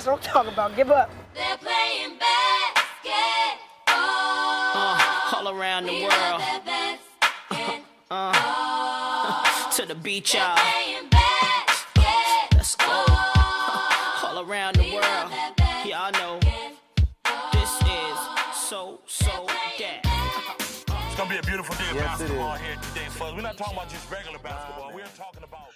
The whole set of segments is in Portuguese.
That's what I'm talking about. Give up. They're playing basketball. Uh, all around the We world. love that basketball. Uh, to the beach, y'all. Playing basketball. Let's go. all around the world. Y'all know this is so, so that. It's gonna be a beautiful day of Yes, it basketball here today, folks. We're not talking about just regular basketball. We're talking about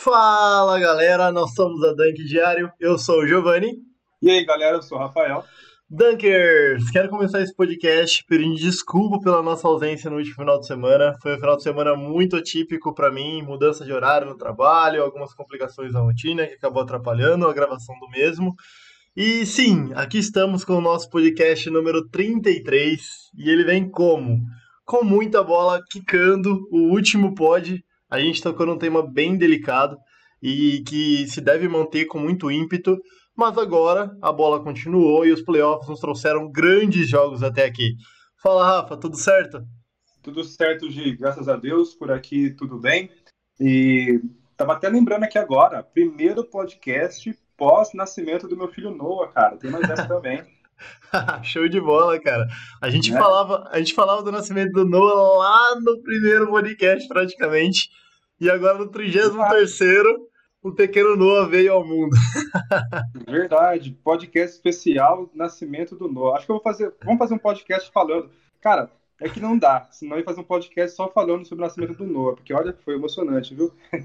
Fala galera, nós somos a Dunk Diário, eu sou o Giovanni. E aí, galera, eu sou o Rafael. Dunkers, quero começar esse podcast pedindo desculpa pela nossa ausência no último final de semana. Foi um final de semana muito atípico para mim, mudança de horário no trabalho, algumas complicações na rotina que acabou atrapalhando a gravação do mesmo. E sim, aqui estamos com o nosso podcast número 33 e ele vem como? Com muita bola quicando, o último pod. A gente tocou num tema bem delicado e que se deve manter com muito ímpeto. Mas agora a bola continuou e os playoffs nos trouxeram grandes jogos até aqui. Fala, Rafa, tudo certo? Tudo certo, Gi, graças a Deus, por aqui tudo bem. E tava até lembrando aqui agora, primeiro podcast pós-nascimento do meu filho Noah, cara. Tem mais essa também. Show de bola, cara. A gente, Né? falava, a gente falava do nascimento do Noah lá no primeiro podcast, praticamente. E agora no 33 o pequeno Noah veio ao mundo. Verdade, podcast especial Nascimento do Noah. Acho que eu vou fazer. Vamos fazer um podcast falando. Cara, é que não dá. Senão eu ia fazer um podcast só falando sobre o nascimento do Noah, porque olha, foi emocionante, viu?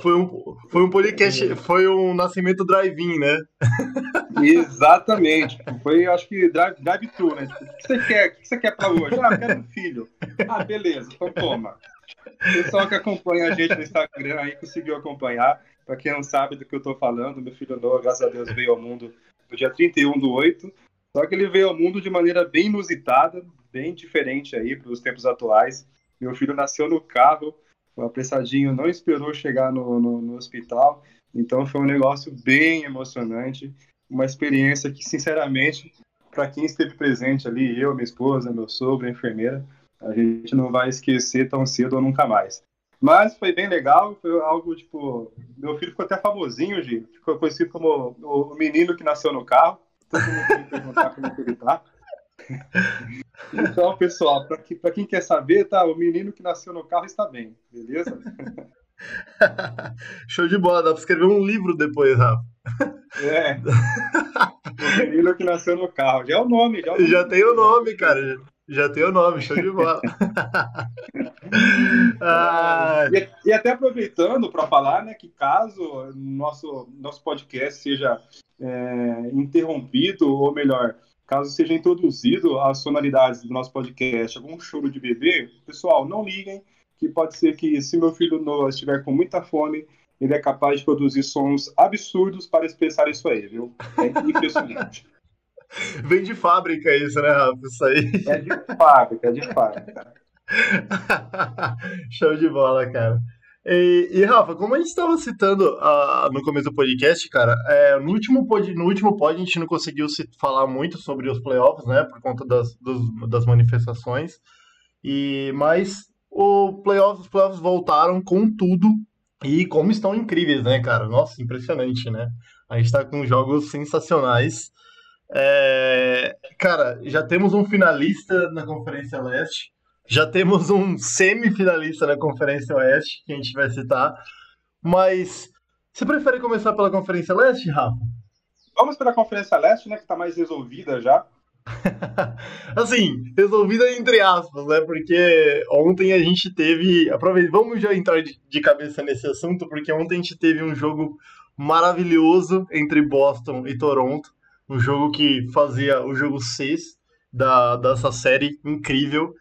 Foi um, foi um podcast, foi um nascimento drive-in, né? Exatamente. Foi, acho que drive- drive-thru, né? Tipo, o que você quer? O que você quer pra hoje? Ah, eu quero um filho. Ah, beleza, então toma. O pessoal que acompanha a gente no Instagram aí conseguiu acompanhar. Pra quem não sabe do que eu tô falando, meu filho Noah, graças a Deus, veio ao mundo no dia 31 do 8. Só que ele veio ao mundo de maneira bem inusitada, bem diferente aí para os tempos atuais. Meu filho nasceu no carro, o apressadinho não esperou chegar no, no, no hospital. Então foi um negócio bem emocionante uma experiência que, sinceramente, para quem esteve presente ali, eu, minha esposa, meu sogro, a enfermeira, a gente não vai esquecer tão cedo ou nunca mais. Mas foi bem legal, foi algo tipo. Meu filho ficou até famosinho, Gi, ficou conhecido como o menino que nasceu no carro. Todo mundo tem que perguntar como que ele tá. Então, pessoal, para que, quem quer saber, tá? O menino que nasceu no carro está bem, beleza? Show de bola, dá pra escrever um livro depois, Rafa. É. O menino que nasceu no carro. Já é o nome, já, é o nome. Já tem o nome, cara. Já tem o nome, show de bola. Ah, E, e até aproveitando para falar, né, que caso nosso nosso podcast seja é, interrompido, ou melhor, caso seja introduzido as sonoridades do nosso podcast, algum choro de bebê, pessoal, não liguem, que pode ser que se meu filho Noah estiver com muita fome, ele é capaz de produzir sons absurdos para expressar isso aí, viu? É impressionante. vem de fábrica isso, né, Rafa? Isso aí. É de fábrica, é de fábrica. Show de bola, cara. E, e, Rafa, como a gente estava citando ah, no começo do podcast, cara, é, no, último pod, no último pod a gente não conseguiu se falar muito sobre os playoffs, né, por conta das, dos- das manifestações, e mas o playoffs, os playoffs voltaram com tudo e como estão incríveis, né, cara? Nossa, impressionante, né? A gente tá com jogos sensacionais. É, cara, já temos um finalista na Conferência Leste. Já temos um semifinalista na Conferência Oeste, que a gente vai citar. Mas você prefere começar pela Conferência Leste, Rafa? Vamos para a Conferência Leste, né, que está mais resolvida já. assim, resolvida entre aspas, né? Porque ontem a gente teve. Aproveita, vamos já entrar de, de cabeça nesse assunto, porque ontem a gente teve um jogo maravilhoso entre Boston e Toronto. Um jogo que fazia o jogo 6 da, dessa série incrível.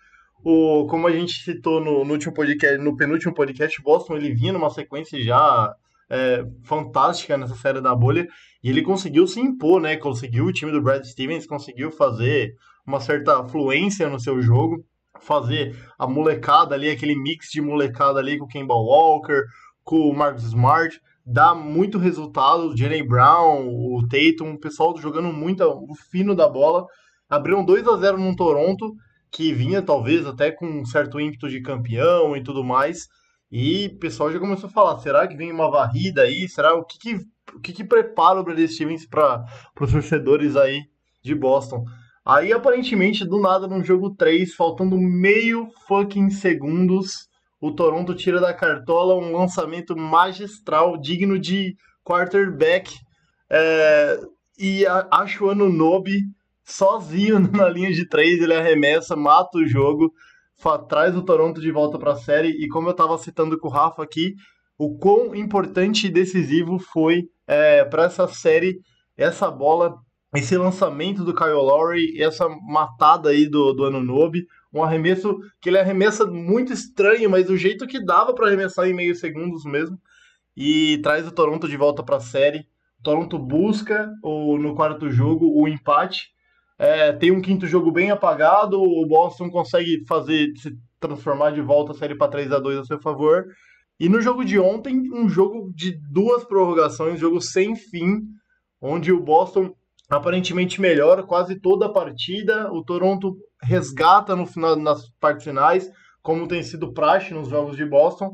O, como a gente citou no, no último podcast, no penúltimo podcast, Boston ele vinha numa sequência já é, fantástica nessa série da bolha e ele conseguiu se impor, né? Conseguiu o time do Brad Stevens conseguiu fazer uma certa fluência no seu jogo, fazer a molecada ali, aquele mix de molecada ali com o Kemba Walker, com o Marcus Smart, dá muito resultado. O Jalen Brown, o Tatum, o pessoal jogando muito o fino da bola. Abriram 2 a 0 no Toronto, que vinha talvez até com um certo ímpeto de campeão e tudo mais. E o pessoal já começou a falar: será que vem uma varrida aí? Será o que, que o que, que prepara o Brad Stevens para os torcedores aí de Boston. Aí, aparentemente, do nada, no jogo 3, faltando meio fucking segundos, o Toronto tira da cartola um lançamento magistral, digno de quarterback. É, e a, acho o Anunobi sozinho na linha de três, ele arremessa, mata o jogo, traz o Toronto de volta para a série. E como eu estava citando com o Rafa aqui, o quão importante e decisivo foi para essa série essa bola, esse lançamento do Kyle Lowry, essa matada aí do, do Anunobi. Um arremesso que ele arremessa muito estranho, mas do jeito que dava para arremessar em meio segundos mesmo. E traz o Toronto de volta para a série. Toronto busca o, no quarto jogo o empate. É, tem um quinto jogo bem apagado. O Boston consegue fazer se transformar de volta a série para 3 a 2 a seu favor. E no jogo de ontem, um jogo de duas prorrogações, jogo sem fim, onde o Boston aparentemente melhora quase toda a partida. O Toronto resgata no final, nas partes finais, como tem sido praxe nos jogos de Boston.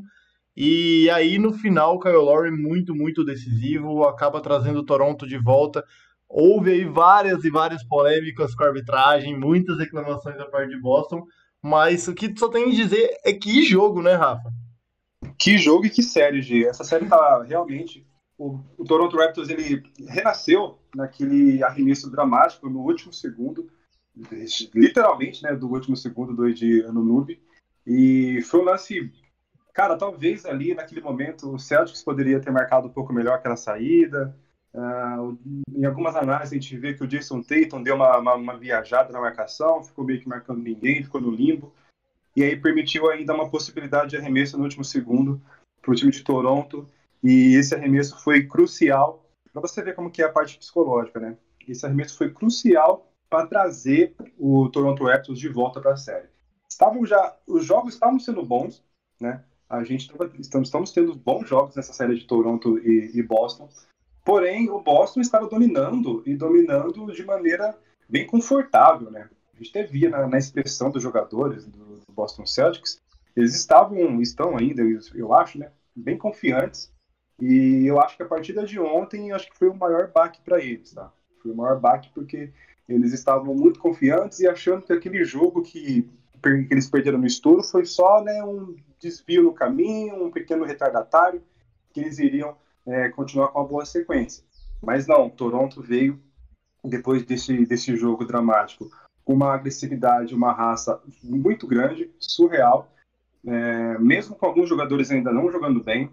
E aí no final, o Kyle Lowry muito, muito decisivo, acaba trazendo o Toronto de volta. Houve aí várias e várias polêmicas com a arbitragem, muitas reclamações da parte de Boston, mas o que só tem a dizer é que jogo, né, Rafa? Que jogo e que série, G. Essa série tá realmente. O, o Toronto Raptors ele renasceu naquele arremesso dramático no último segundo, literalmente, né, do último segundo do Ed Anunobi. E foi um lance. Cara, talvez ali naquele momento o Celtics poderia ter marcado um pouco melhor aquela saída. Uh, em algumas análises a gente vê que o Jason Tatum deu uma, uma, uma viajada na marcação, ficou meio que marcando ninguém, ficou no limbo e aí permitiu ainda uma possibilidade de arremesso no último segundo para o time de Toronto, e esse arremesso foi crucial, para você ver como que é a parte psicológica, né? Esse arremesso foi crucial para trazer o Toronto Raptors de volta para a série. Estavam já, os jogos estavam sendo bons, né? A gente tava, estamos, estamos tendo bons jogos nessa série de Toronto e, e Boston, porém o Boston estava dominando e dominando de maneira bem confortável, né? A gente até via na, na expressão dos jogadores do, do, Boston Celtics, eles estavam, estão ainda, eu, acho, né, bem confiantes. E eu acho que a partida de ontem, acho que foi o maior baque para eles, tá? Foi o maior baque porque eles estavam muito confiantes e achando que aquele jogo que, que eles perderam no estouro foi só né, um desvio no caminho, um pequeno retardatário, que eles iriam é, continuar com uma boa sequência. Mas não, Toronto veio depois desse, desse jogo dramático uma agressividade, uma raça muito grande, surreal. É, mesmo com alguns jogadores ainda não jogando bem,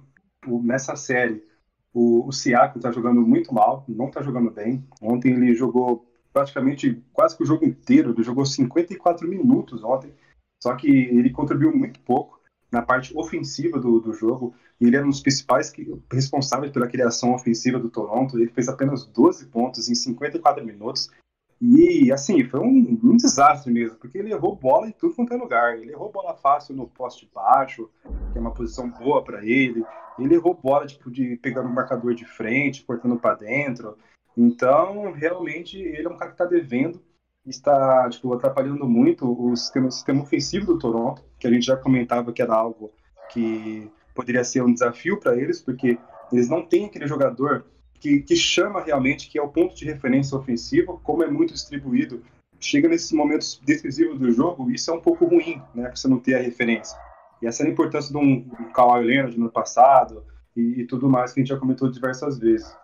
o, nessa série, o, o Siakam está jogando muito mal, não está jogando bem. Ontem ele jogou praticamente quase que o jogo inteiro, ele jogou 54 minutos ontem, só que ele contribuiu muito pouco na parte ofensiva do, do jogo. Ele era um dos principais que, responsáveis pela criação ofensiva do Toronto. Ele fez apenas 12 pontos em 54 minutos. E, assim, foi um, um, desastre mesmo, porque ele errou bola em tudo quanto é lugar. Ele errou bola fácil no poste baixo, que é uma posição boa para ele. Ele errou bola, tipo, de pegar no marcador de frente, cortando para dentro. Então, realmente, ele é um cara que está devendo, está, tipo, atrapalhando muito o sistema, o sistema ofensivo do Toronto, que a gente já comentava que era algo que poderia ser um desafio para eles, porque eles não têm aquele jogador que, que, chama realmente, que é o ponto de referência ofensivo, como é muito distribuído, chega nesses momentos decisivos do jogo, isso é um pouco ruim, né, você não ter a referência. E essa é a importância de um, um Kawhi Leonard no passado e, e, tudo mais que a gente já comentou diversas vezes.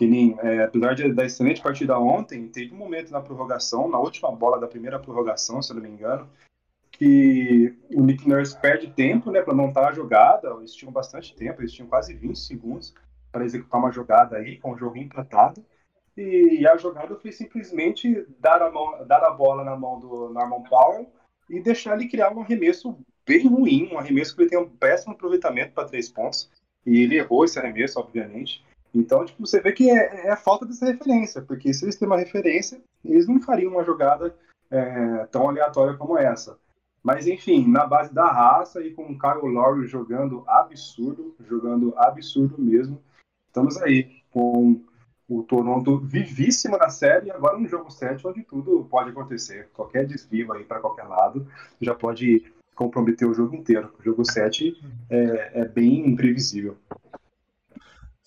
Que nem, é, apesar de, da excelente partida ontem, teve um momento na prorrogação, na última bola da primeira prorrogação, se eu não me engano, que o Nick Nurse perde tempo né, para montar a jogada, eles tinham bastante tempo, eles tinham quase 20 segundos, para executar uma jogada aí com o jogo empatado. E a jogada foi simplesmente dar a, mão, dar a bola na mão do Norman Powell e deixar ele criar um arremesso bem ruim, um arremesso que ele tem um péssimo aproveitamento para três pontos. E ele errou esse arremesso, obviamente. Então, tipo, você vê que é, é a falta dessa referência, porque se eles têm uma referência, eles não fariam uma jogada é, tão aleatória como essa. Mas enfim, na base da raça e com o Kyle Lowry jogando absurdo, jogando absurdo mesmo, estamos aí com o Toronto vivíssimo na série e agora no jogo 7, onde tudo pode acontecer. Qualquer desvio aí para qualquer lado já pode comprometer o jogo inteiro. O jogo 7 é, é bem imprevisível.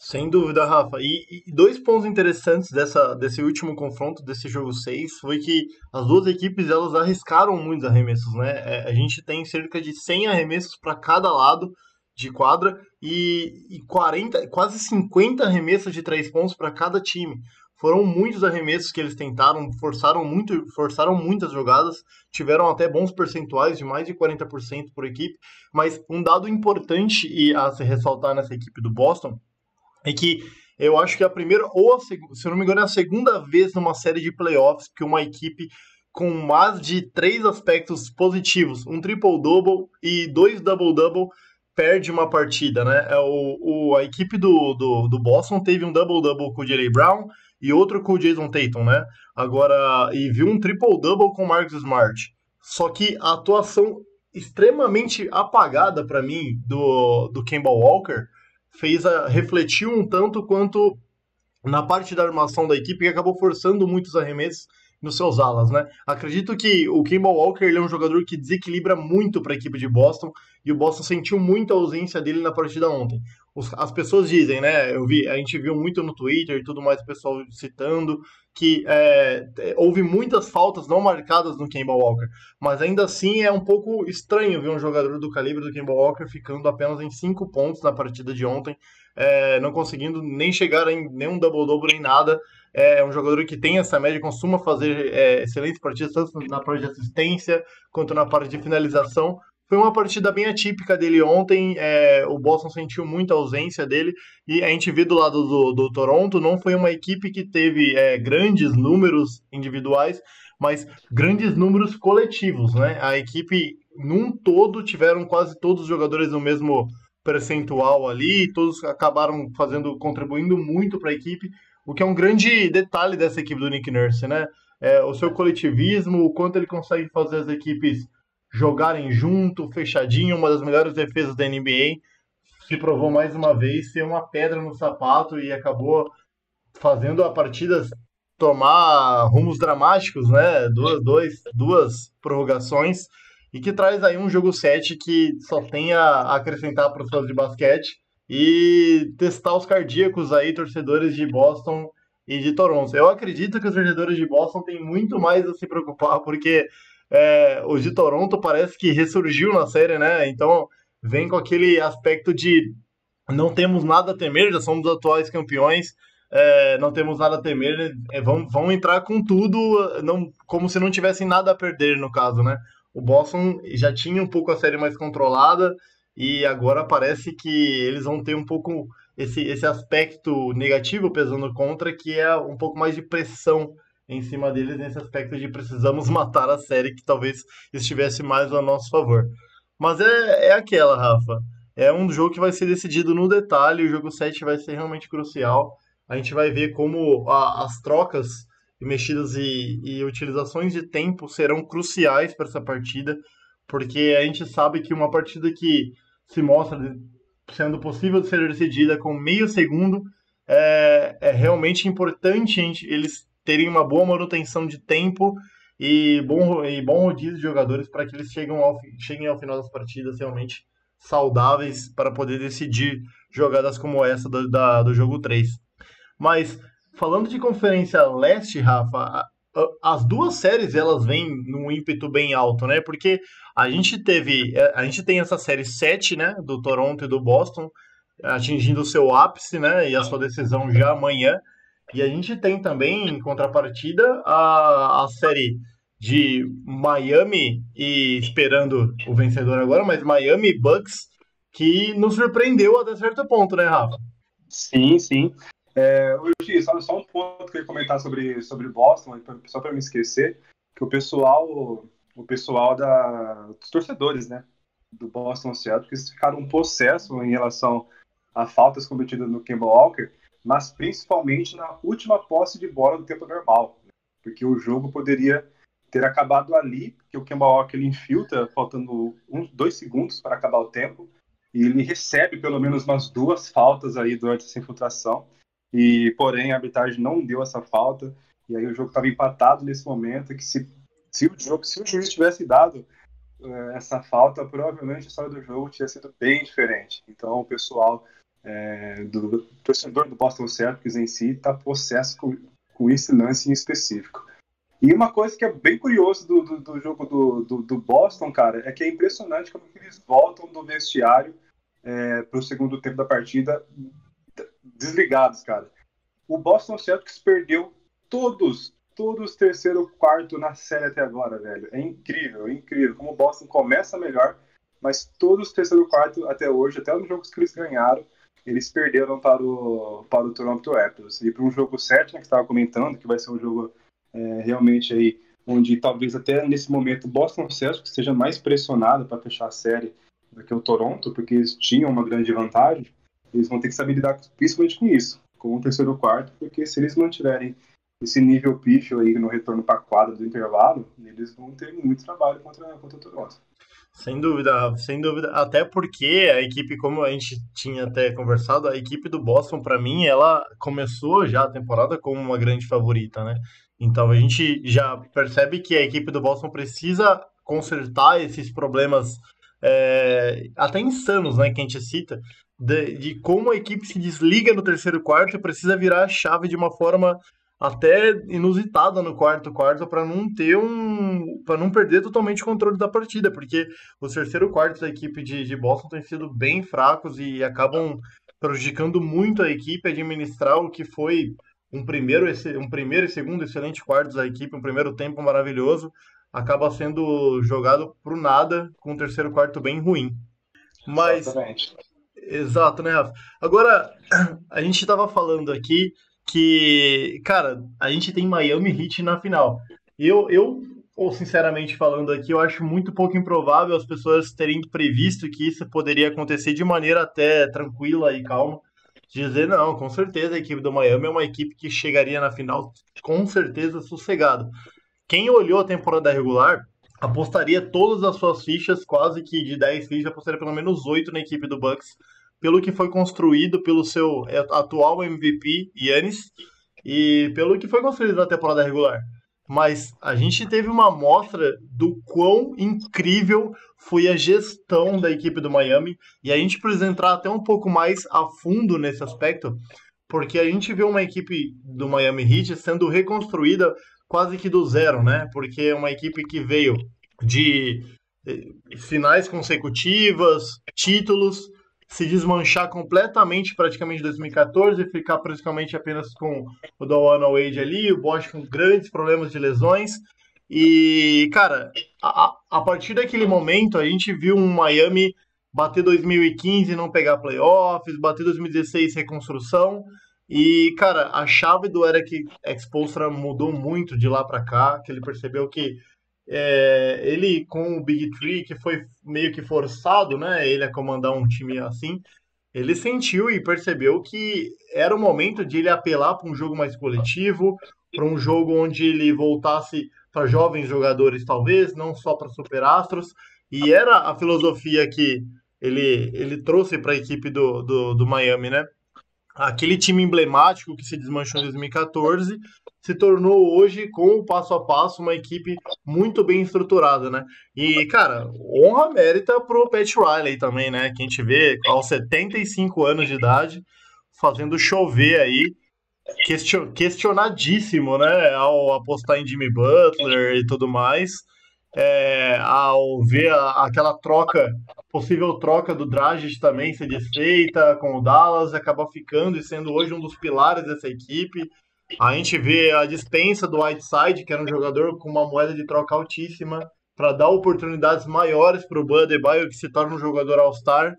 Sem dúvida, Rafa. E, e dois pontos interessantes dessa, desse último confronto, desse jogo 6, foi que as duas equipes elas arriscaram muitos arremessos, né? É, a gente tem cerca de 100 arremessos para cada lado de quadra e, e 40, quase 50 arremessos de três pontos para cada time. Foram muitos arremessos que eles tentaram, forçaram muito, forçaram muitas jogadas, tiveram até bons percentuais de mais de 40% por equipe, mas um dado importante e a se ressaltar nessa equipe do Boston é que eu acho que a primeira, ou a, se eu não me engano, é a segunda vez numa série de playoffs que uma equipe com mais de três aspectos positivos, um triple-double e dois double-double, perde uma partida, né? É o, o, a equipe do, do, do Boston teve um double-double com o Jalen Brown e outro com o Jason Tatum, né? Agora, e viu um triple-double com o Marcus Smart. Só que a atuação extremamente apagada para mim do, do Kemba Walker fez a, refletir um tanto quanto na parte da armação da equipe que acabou forçando muitos arremessos nos seus alas, né? Acredito que o Kemba Walker ele é um jogador que desequilibra muito para a equipe de Boston e o Boston sentiu muita ausência dele na partida ontem. As pessoas dizem, né? Eu vi, a gente viu muito no Twitter e tudo mais, o pessoal citando que é, houve muitas faltas não marcadas no Kemba Walker, mas ainda assim é um pouco estranho ver um jogador do calibre do Kemba Walker ficando apenas em cinco pontos na partida de ontem, é, não conseguindo nem chegar em nenhum double-double nem nada é um jogador que tem essa média, costuma fazer é, excelentes partidas, tanto na parte de assistência quanto na parte de finalização. Foi uma partida bem atípica dele ontem, é, o Boston sentiu muita ausência dele, e a gente vê do lado do, do Toronto, não foi uma equipe que teve é, grandes números individuais, mas grandes números coletivos, né? A equipe, num todo, tiveram quase todos os jogadores no mesmo percentual ali, todos acabaram fazendo, contribuindo muito para a equipe, o que é um grande detalhe dessa equipe do Nick Nurse, né? É, o seu coletivismo, o quanto ele consegue fazer as equipes jogarem junto, fechadinho, uma das melhores defesas da NBA, se provou mais uma vez ser uma pedra no sapato e acabou fazendo a partida tomar rumos dramáticos, né? Duas, dois, duas prorrogações e que traz aí um jogo 7 que só tem a acrescentar para os fãs de basquete e testar os cardíacos aí, torcedores de Boston e de Toronto. Eu acredito que os torcedores de Boston têm muito mais a se preocupar, porque é, o de Toronto parece que ressurgiu na série, né? Então vem com aquele aspecto de não temos nada a temer, já somos atuais campeões, é, não temos nada a temer, é, vão, vão entrar com tudo, não, como se não tivessem nada a perder, no caso, né? O Boston já tinha um pouco a série mais controlada, e agora parece que eles vão ter um pouco esse, esse aspecto negativo pesando contra, que é um pouco mais de pressão em cima deles nesse aspecto de precisamos matar a série que talvez estivesse mais a nosso favor. Mas é, é aquela, Rafa. É um jogo que vai ser decidido no detalhe, o jogo 7 vai ser realmente crucial. A gente vai ver como a, as trocas, mexidas e, e utilizações de tempo serão cruciais para essa partida, porque a gente sabe que uma partida que se mostra sendo possível de ser decidida com meio segundo, é, é realmente importante eles terem uma boa manutenção de tempo e bom, e bom rodízio de jogadores para que eles cheguem ao, cheguem ao final das partidas realmente saudáveis para poder decidir jogadas como essa do, da, do jogo 3. Mas, falando de Conferência Leste, Rafa, as duas séries elas vêm num ímpeto bem alto, né? Porque a gente teve, é, a gente tem essa série 7, né, do Toronto e do Boston, atingindo o seu ápice, né, e a sua decisão já amanhã. E a gente tem também, em contrapartida, a, a série de Miami e esperando o vencedor agora, mas Miami Bucks, que nos surpreendeu até certo ponto, né, Rafa? Sim, sim. É, hoje, só, só um ponto que eu ia comentar sobre, sobre Boston, só para me esquecer, que o pessoal, o pessoal da, dos torcedores, né, do Boston Celtics ficaram um possesso em relação a faltas cometidas no Kemba Walker, mas principalmente na última posse de bola do tempo normal, né, porque o jogo poderia ter acabado ali, porque o Kemba Walker ele infiltra faltando uns dois segundos para acabar o tempo, e ele recebe pelo menos umas duas faltas aí durante essa infiltração e porém a arbitragem não deu essa falta e aí o jogo estava empatado nesse momento que se, se o jogo se o juiz tivesse dado uh, essa falta provavelmente a história do jogo teria sido bem diferente. Então o pessoal é, do torcedor do Boston Celtics em si está possesso com, com esse lance em específico. E uma coisa que é bem curioso do, do, do jogo do, do, Boston, cara, é que é impressionante como eles voltam do vestiário é, para o segundo tempo da partida desligados, cara. O Boston Celtics perdeu todos, todos terceiro quarto na série até agora, velho. É incrível, é incrível. Como o Boston começa melhor, mas todos os terceiro quarto até hoje, até nos jogos que eles ganharam, eles perderam para o, para o Toronto Raptors. E para um jogo 7, né, que estava comentando, que vai ser um jogo é, realmente aí, onde talvez até nesse momento o Boston Celtics seja mais pressionado para fechar a série do que o Toronto, porque eles tinham uma grande vantagem, eles vão ter que saber lidar principalmente com isso, com o terceiro quarto, porque se eles mantiverem esse nível pífio aí no retorno para quadra do intervalo, eles vão ter muito trabalho contra, contra o Toronto. Sem dúvida, sem dúvida. Até porque a equipe, como a gente tinha até conversado, a equipe do Boston, para mim, ela começou já a temporada como uma grande favorita, né? Então a gente já percebe que a equipe do Boston precisa consertar esses problemas é, até insanos, né, que a gente cita, de, de, como a equipe se desliga no terceiro quarto e precisa virar a chave de uma forma até inusitada no quarto quarto para não ter um para não perder totalmente o controle da partida porque os terceiro quarto da equipe de, de Boston têm sido bem fracos e acabam prejudicando muito a equipe administrar o que foi um primeiro, um primeiro e segundo excelente quartos da equipe, um primeiro tempo maravilhoso, acaba sendo jogado pro nada com um terceiro quarto bem ruim. Mas. Exatamente. Exato, né, Rafa? Agora, a gente estava falando aqui que, cara, a gente tem Miami Heat na final. Eu, eu, ou sinceramente falando aqui, eu acho muito pouco improvável as pessoas terem previsto que isso poderia acontecer de maneira até tranquila e calma dizer, não, com certeza a equipe do Miami é uma equipe que chegaria na final com certeza sossegado. Quem olhou a temporada regular apostaria todas as suas fichas, quase que de 10 fichas, apostaria pelo menos 8 na equipe do Bucks, pelo que foi construído pelo seu atual MVP, Yannis, e pelo que foi construído na temporada regular mas a gente teve uma amostra do quão incrível foi a gestão da equipe do Miami e a gente precisa entrar até um pouco mais a fundo nesse aspecto, porque a gente vê uma equipe do Miami Heat sendo reconstruída quase que do zero, né? Porque é uma equipe que veio de eh, finais consecutivas, títulos, se desmanchar completamente praticamente em 2014, ficar praticamente apenas com o Dawana Wade ali, o Bosch com grandes problemas de lesões. E, cara, a, a partir daquele momento a gente viu um Miami bater 2015 e não pegar playoffs, bater 2016 reconstrução. E, cara, a chave do Eric Expulstra mudou muito de lá para cá, que ele percebeu que é, ele com o Big Tree, que foi meio que forçado, né? Ele a comandar um time assim, ele sentiu e percebeu que era o momento de ele apelar para um jogo mais coletivo, para um jogo onde ele voltasse para jovens jogadores, talvez, não só para superastros. E era a filosofia que ele, ele trouxe para a equipe do, do, do Miami, né? Aquele time emblemático que se desmanchou em 2014 se tornou hoje, com o passo a passo, uma equipe muito bem estruturada, né? E, cara, honra mérita pro Pat Riley também, né? Que a gente vê aos 75 anos de idade fazendo chover aí, question, questionadíssimo, né? Ao apostar em Jimmy Butler e tudo mais. É, ao ver a, aquela troca, possível troca do Dragic também ser desfeita com o Dallas, acaba ficando e sendo hoje um dos pilares dessa equipe. A gente vê a dispensa do Whiteside, que era um jogador com uma moeda de troca altíssima, para dar oportunidades maiores para o Bud que se torna um jogador All-Star.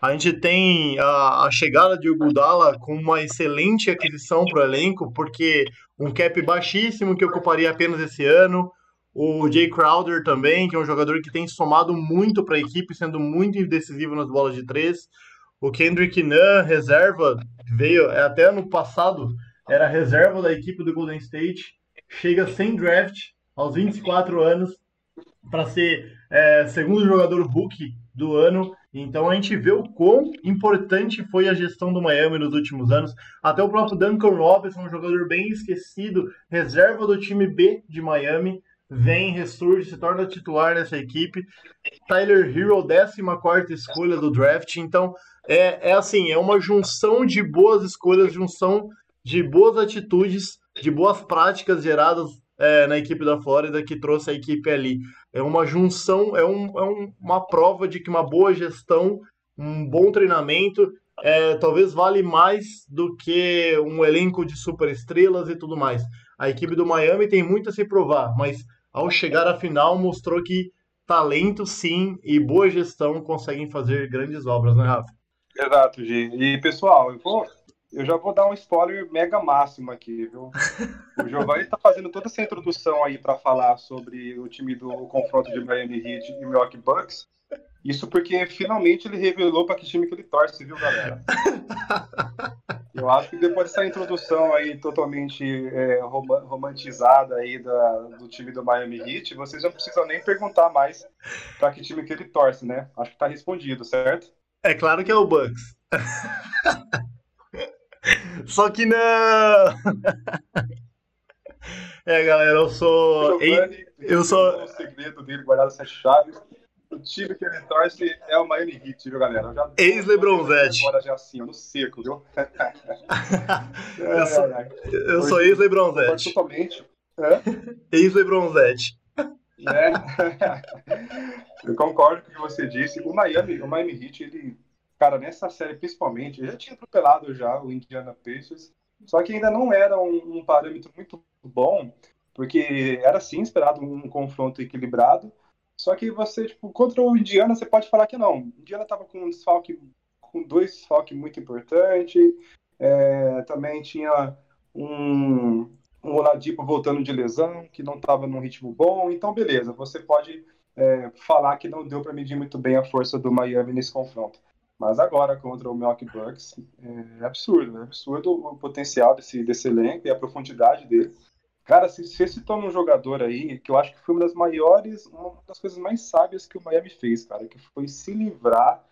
A gente tem a, a chegada de Ugudala com uma excelente aquisição para o elenco, porque um cap baixíssimo que ocuparia apenas esse ano. O Jay Crowder também, que é um jogador que tem somado muito para a equipe, sendo muito decisivo nas bolas de três. O Kendrick Nunn, reserva, veio é, até ano passado, era reserva da equipe do Golden State, chega sem draft aos 24 anos para ser é, segundo jogador Hulk do ano. Então a gente vê o quão importante foi a gestão do Miami nos últimos anos. Até o próprio Duncan Robinson, um jogador bem esquecido, reserva do time B de Miami, vem, ressurge, se torna titular nessa equipe. Tyler Hero, 14 escolha do draft. Então, é, é assim, é uma junção de boas escolhas, junção de boas atitudes, de boas práticas geradas é, na equipe da Flórida que trouxe a equipe ali. É uma junção, é, um, é um, uma prova de que uma boa gestão, um bom treinamento, é, talvez vale mais do que um elenco de superestrelas e tudo mais. A equipe do Miami tem muito a se provar, mas ao chegar à final mostrou que talento sim e boa gestão conseguem fazer grandes obras, né, Rafa? Exato, Gi. E pessoal, eu, vou, eu já vou dar um spoiler mega máximo aqui, viu? O Giovanni tá fazendo toda essa introdução aí para falar sobre o time do confronto de Miami Heat e Milwaukee Bucks. Isso porque finalmente ele revelou para que time que ele torce, viu, galera? Eu acho que depois dessa introdução aí totalmente é, rom- romantizada aí da, do time do Miami Heat, vocês não precisam nem perguntar mais para que time que ele torce, né? Acho que tá respondido, certo? É claro que é o Bucks. Só que não. É, galera, eu sou. O Giovanni eu sou- o segredo dele guardado sete chaves. O time que ele torce é o Miami Heat, viu, galera? Eu já- Ex-LeBronzete. Agora já assim, ó, no seco, viu? Eu sou- Eu sou ex-Lebronzete. totalmente. É? Ex-Lebronzete. né? Eu concordo com o que você disse. O Miami, o Miami Heat, ele, cara, nessa série principalmente, ele já tinha atropelado já o Indiana Pacers, só que ainda não era um, um parâmetro muito bom, porque era sim esperado um confronto equilibrado. Só que você, tipo, contra o Indiana, você pode falar que não. O Indiana tava com um desfalque, com dois desfalques muito importantes. É, também tinha um, um Oladipo voltando de lesão, que não estava num ritmo bom. Então, beleza, você pode é, falar que não deu para medir muito bem a força do Miami nesse confronto. Mas agora, contra o Milwaukee Bucks, é absurdo, é absurdo o potencial desse, desse elenco e a profundidade dele. Cara, se você citou um jogador aí, que eu acho que foi uma das maiores, uma das coisas mais sábias que o Miami fez, cara, que foi se livrar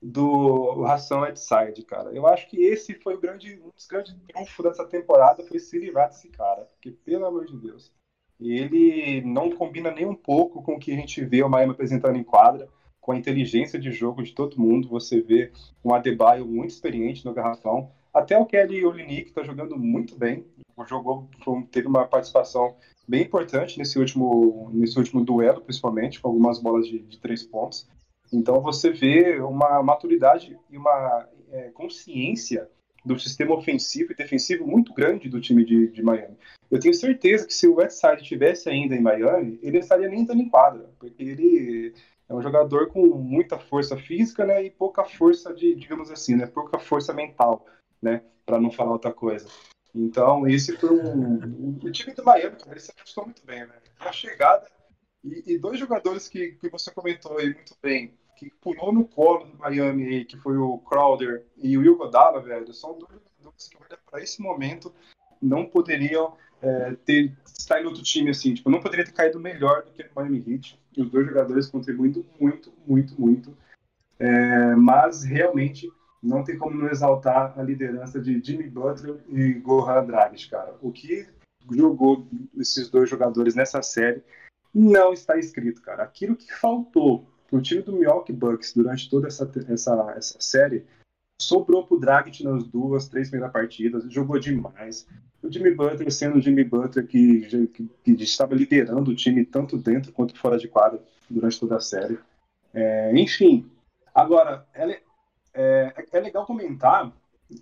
do Ração Whiteside, cara. Eu acho que esse foi o grande, um dos grandes trunfos dessa temporada, foi se livrar desse cara. Porque, pelo amor de Deus, ele não combina nem um pouco com o que a gente vê o Miami apresentando em quadra, com a inteligência de jogo de todo mundo. Você vê um Adebayo muito experiente no garrafão. Até o Kelly Olynyk está jogando muito bem. Jogou, foi- teve uma participação bem importante nesse último, nesse último duelo, principalmente, com algumas bolas de, de três pontos. Então você vê uma maturidade e uma é, consciência do sistema ofensivo e defensivo muito grande do time de, de Miami. Eu tenho certeza que se o Whiteside estivesse ainda em Miami, ele estaria nem entrando em quadra, porque ele é um jogador com muita força física, né, e pouca força de, digamos assim, né, pouca força mental, né, para não falar outra coisa. Então, esse foi um, o time do Miami, ele se ajustou muito bem, né? A chegada e, e dois jogadores que, que você comentou aí muito bem, que pulou no colo do Miami aí, que foi o Crowder e o Will Godala, velho, são dois jogadores que, olha, para esse momento, não poderiam é, ter estar em outro time assim, tipo, não poderia ter caído melhor do que no Miami Heat. E os dois jogadores contribuindo muito, muito, muito. É, mas realmente não tem como não exaltar a liderança de Jimmy Butler e Goran Dragic, cara. O que jogou esses dois jogadores nessa série não está escrito, cara. Aquilo que faltou pro time do Milwaukee Bucks durante toda essa, essa, essa série sobrou pro Dragic nas duas, três primeiras partidas, jogou demais. O Jimmy Butler sendo o Jimmy Butler que, que, que estava liderando o time tanto dentro quanto fora de quadra durante toda a série. É, enfim, agora, é, é, é legal comentar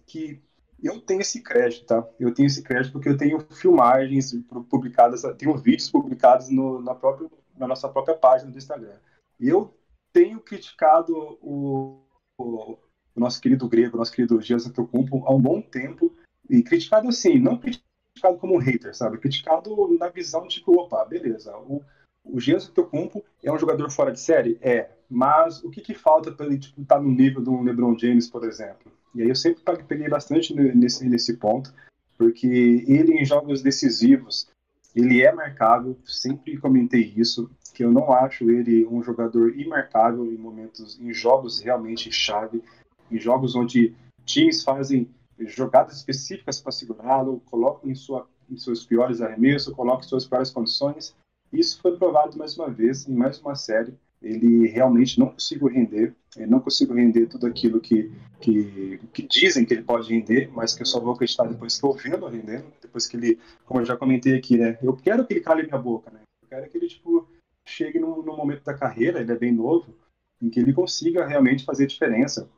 que eu tenho esse crédito, tá? Eu tenho esse crédito porque eu tenho filmagens publicadas, tenho vídeos publicados no, na, própria, na nossa própria página do Instagram. Eu tenho criticado o, o, o nosso querido grego, o nosso querido Giannis Antetokounmpo há um bom tempo e criticado assim, não criticado como um hater, sabe? Criticado na visão tipo, opa, beleza, o, o Giannis Antetokounmpo é um jogador fora de série? É, mas o que, que falta para ele tipo, estar no nível do LeBron James, por exemplo? E aí eu sempre peguei bastante nesse, nesse ponto, porque ele em jogos decisivos, ele é marcável, sempre comentei isso, que eu não acho ele um jogador imarcável em momentos, em jogos realmente chave, em jogos onde times fazem jogadas específicas para segurá-lo, colocam em, sua, em seus piores arremessos, colocam em suas piores condições. Isso foi provado mais uma vez em mais uma série. Ele realmente não conseguiu render, não conseguiu render tudo aquilo que, que, que dizem que ele pode render, mas que eu só vou acreditar depois que eu vendo rendendo, depois que ele, como eu já comentei aqui, né? Eu quero que ele cale minha boca, né? Eu quero que ele, tipo, chegue no, no momento da carreira, ele é bem novo, em que ele consiga realmente fazer diferença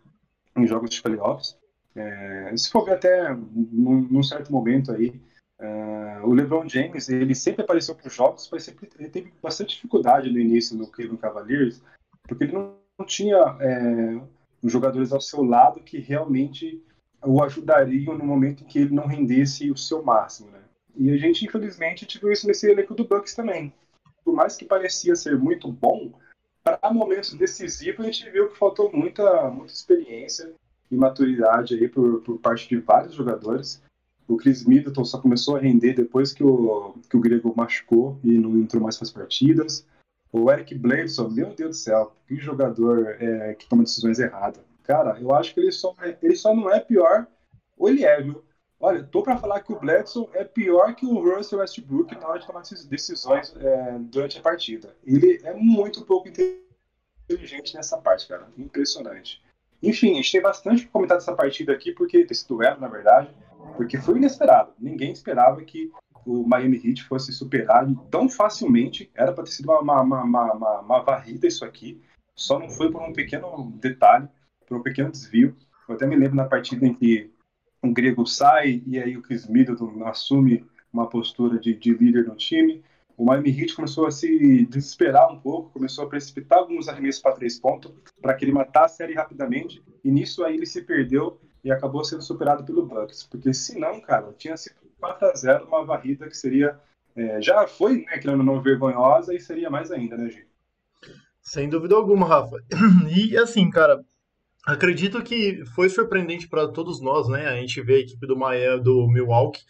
em jogos de playoffs. É, se for ver até num, num certo momento aí, Uh, o LeBron James, ele sempre apareceu para os jogos, mas sempre, ele teve bastante dificuldade no início no Cleveland Cavaliers, porque ele não, não tinha é, jogadores ao seu lado que realmente o ajudariam no momento em que ele não rendesse o seu máximo, né? E a gente, infelizmente, tive isso nesse elenco do Bucks também. Por mais que parecia ser muito bom, para momentos decisivos a gente viu que faltou muita, muita experiência e maturidade aí por, por parte de vários jogadores. O Chris Middleton só começou a render depois que o, que o Grego machucou e não entrou mais para as partidas. O Eric Bledsoe, meu Deus do céu, que jogador é, que toma decisões erradas. Cara, eu acho que ele só, ele só não é pior, ou ele é, viu? Olha, tô para falar que o Bledsoe é pior que o Russell Westbrook na hora de tomar decisões é, durante a partida. Ele é muito pouco inteligente nessa parte, cara. Impressionante. Enfim, a gente tem bastante que comentar dessa partida aqui, porque desse duelo, na verdade porque foi inesperado. Ninguém esperava que o Miami Heat fosse superado tão facilmente. Era para ter sido uma, uma, uma, uma, uma varrida isso aqui. Só não foi por um pequeno detalhe, por um pequeno desvio. Eu até me lembro na partida em que um grego sai e aí o Chris Middleton assume uma postura de, de líder no time. O Miami Heat começou a se desesperar um pouco, começou a precipitar alguns arremessos para três pontos, para que ele matasse a série rapidamente, e nisso aí ele se perdeu e acabou sendo superado pelo Bucks. Porque se não, cara, tinha sido 4 a 0 uma varrida que seria. É, já foi, né, querendo não, vergonhosa e seria mais ainda, né, Gi? Sem dúvida alguma, Rafa. E assim, cara, acredito que foi surpreendente para todos nós, né? A gente vê a equipe do Miami, do Milwaukee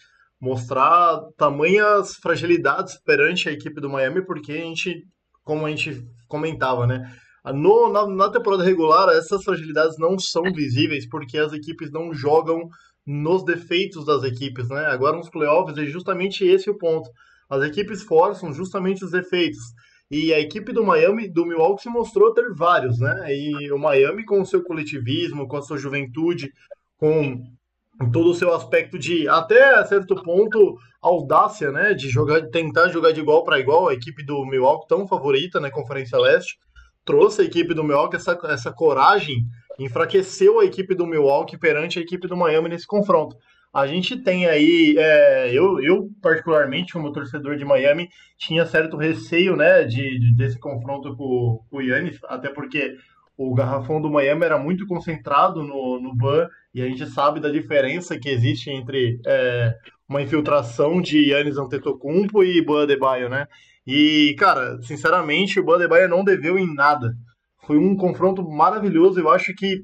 mostrar tamanhas fragilidades perante a equipe do Miami, porque a gente, como a gente comentava, né? No, na, na, temporada regular, essas fragilidades não são visíveis porque as equipes não jogam nos defeitos das equipes, né? Agora nos playoffs é justamente esse o ponto. As equipes forçam justamente os defeitos. E a equipe do Miami, do Milwaukee, se mostrou ter vários, né? E o Miami, com o seu coletivismo, com a sua juventude, com todo o seu aspecto de, até certo ponto, audácia, né? De jogar, de tentar jogar de igual para igual, a equipe do Milwaukee tão favorita na Conferência Leste trouxe a equipe do Milwaukee essa, essa coragem, enfraqueceu a equipe do Milwaukee perante a equipe do Miami nesse confronto. A gente tem aí, é, eu, eu particularmente, como torcedor de Miami, tinha certo receio né, de, de desse confronto com, com o Yannis, até porque o garrafão do Miami era muito concentrado no, no Ban, e a gente sabe da diferença que existe entre é, uma infiltração de Yannis Antetokounmpo e Ban Adebayo, né? E, cara, sinceramente, o Badebaia não deveu em nada. Foi um confronto maravilhoso. Eu acho que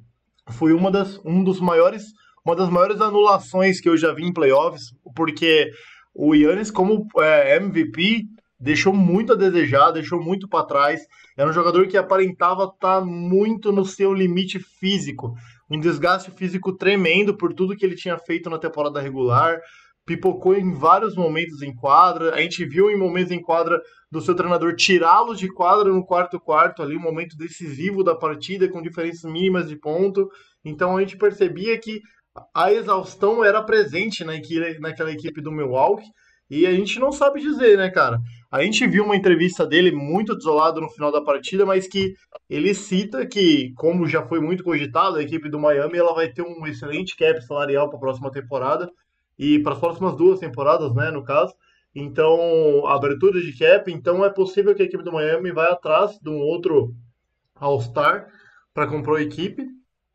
foi uma das, um dos maiores, uma das maiores anulações que eu já vi em playoffs, porque o Yannis, como é, MVP, deixou muito a desejar, deixou muito para trás. Era um jogador que aparentava estar tá muito no seu limite físico, um desgaste físico tremendo por tudo que ele tinha feito na temporada regular pipocou em vários momentos em quadra. A gente viu em momentos em quadra do seu treinador tirá-lo de quadra no quarto quarto ali, um momento decisivo da partida com diferenças mínimas de ponto. Então a gente percebia que a exaustão era presente naquela equipe do Milwaukee. E a gente não sabe dizer, né, cara? A gente viu uma entrevista dele muito desolado no final da partida, mas que ele cita que, como já foi muito cogitado, a equipe do Miami ela vai ter um excelente cap salarial para a próxima temporada e para as próximas duas temporadas, né, no caso. Então, abertura de cap, então é possível que a equipe do Miami vá atrás de um outro All-Star para comprar a equipe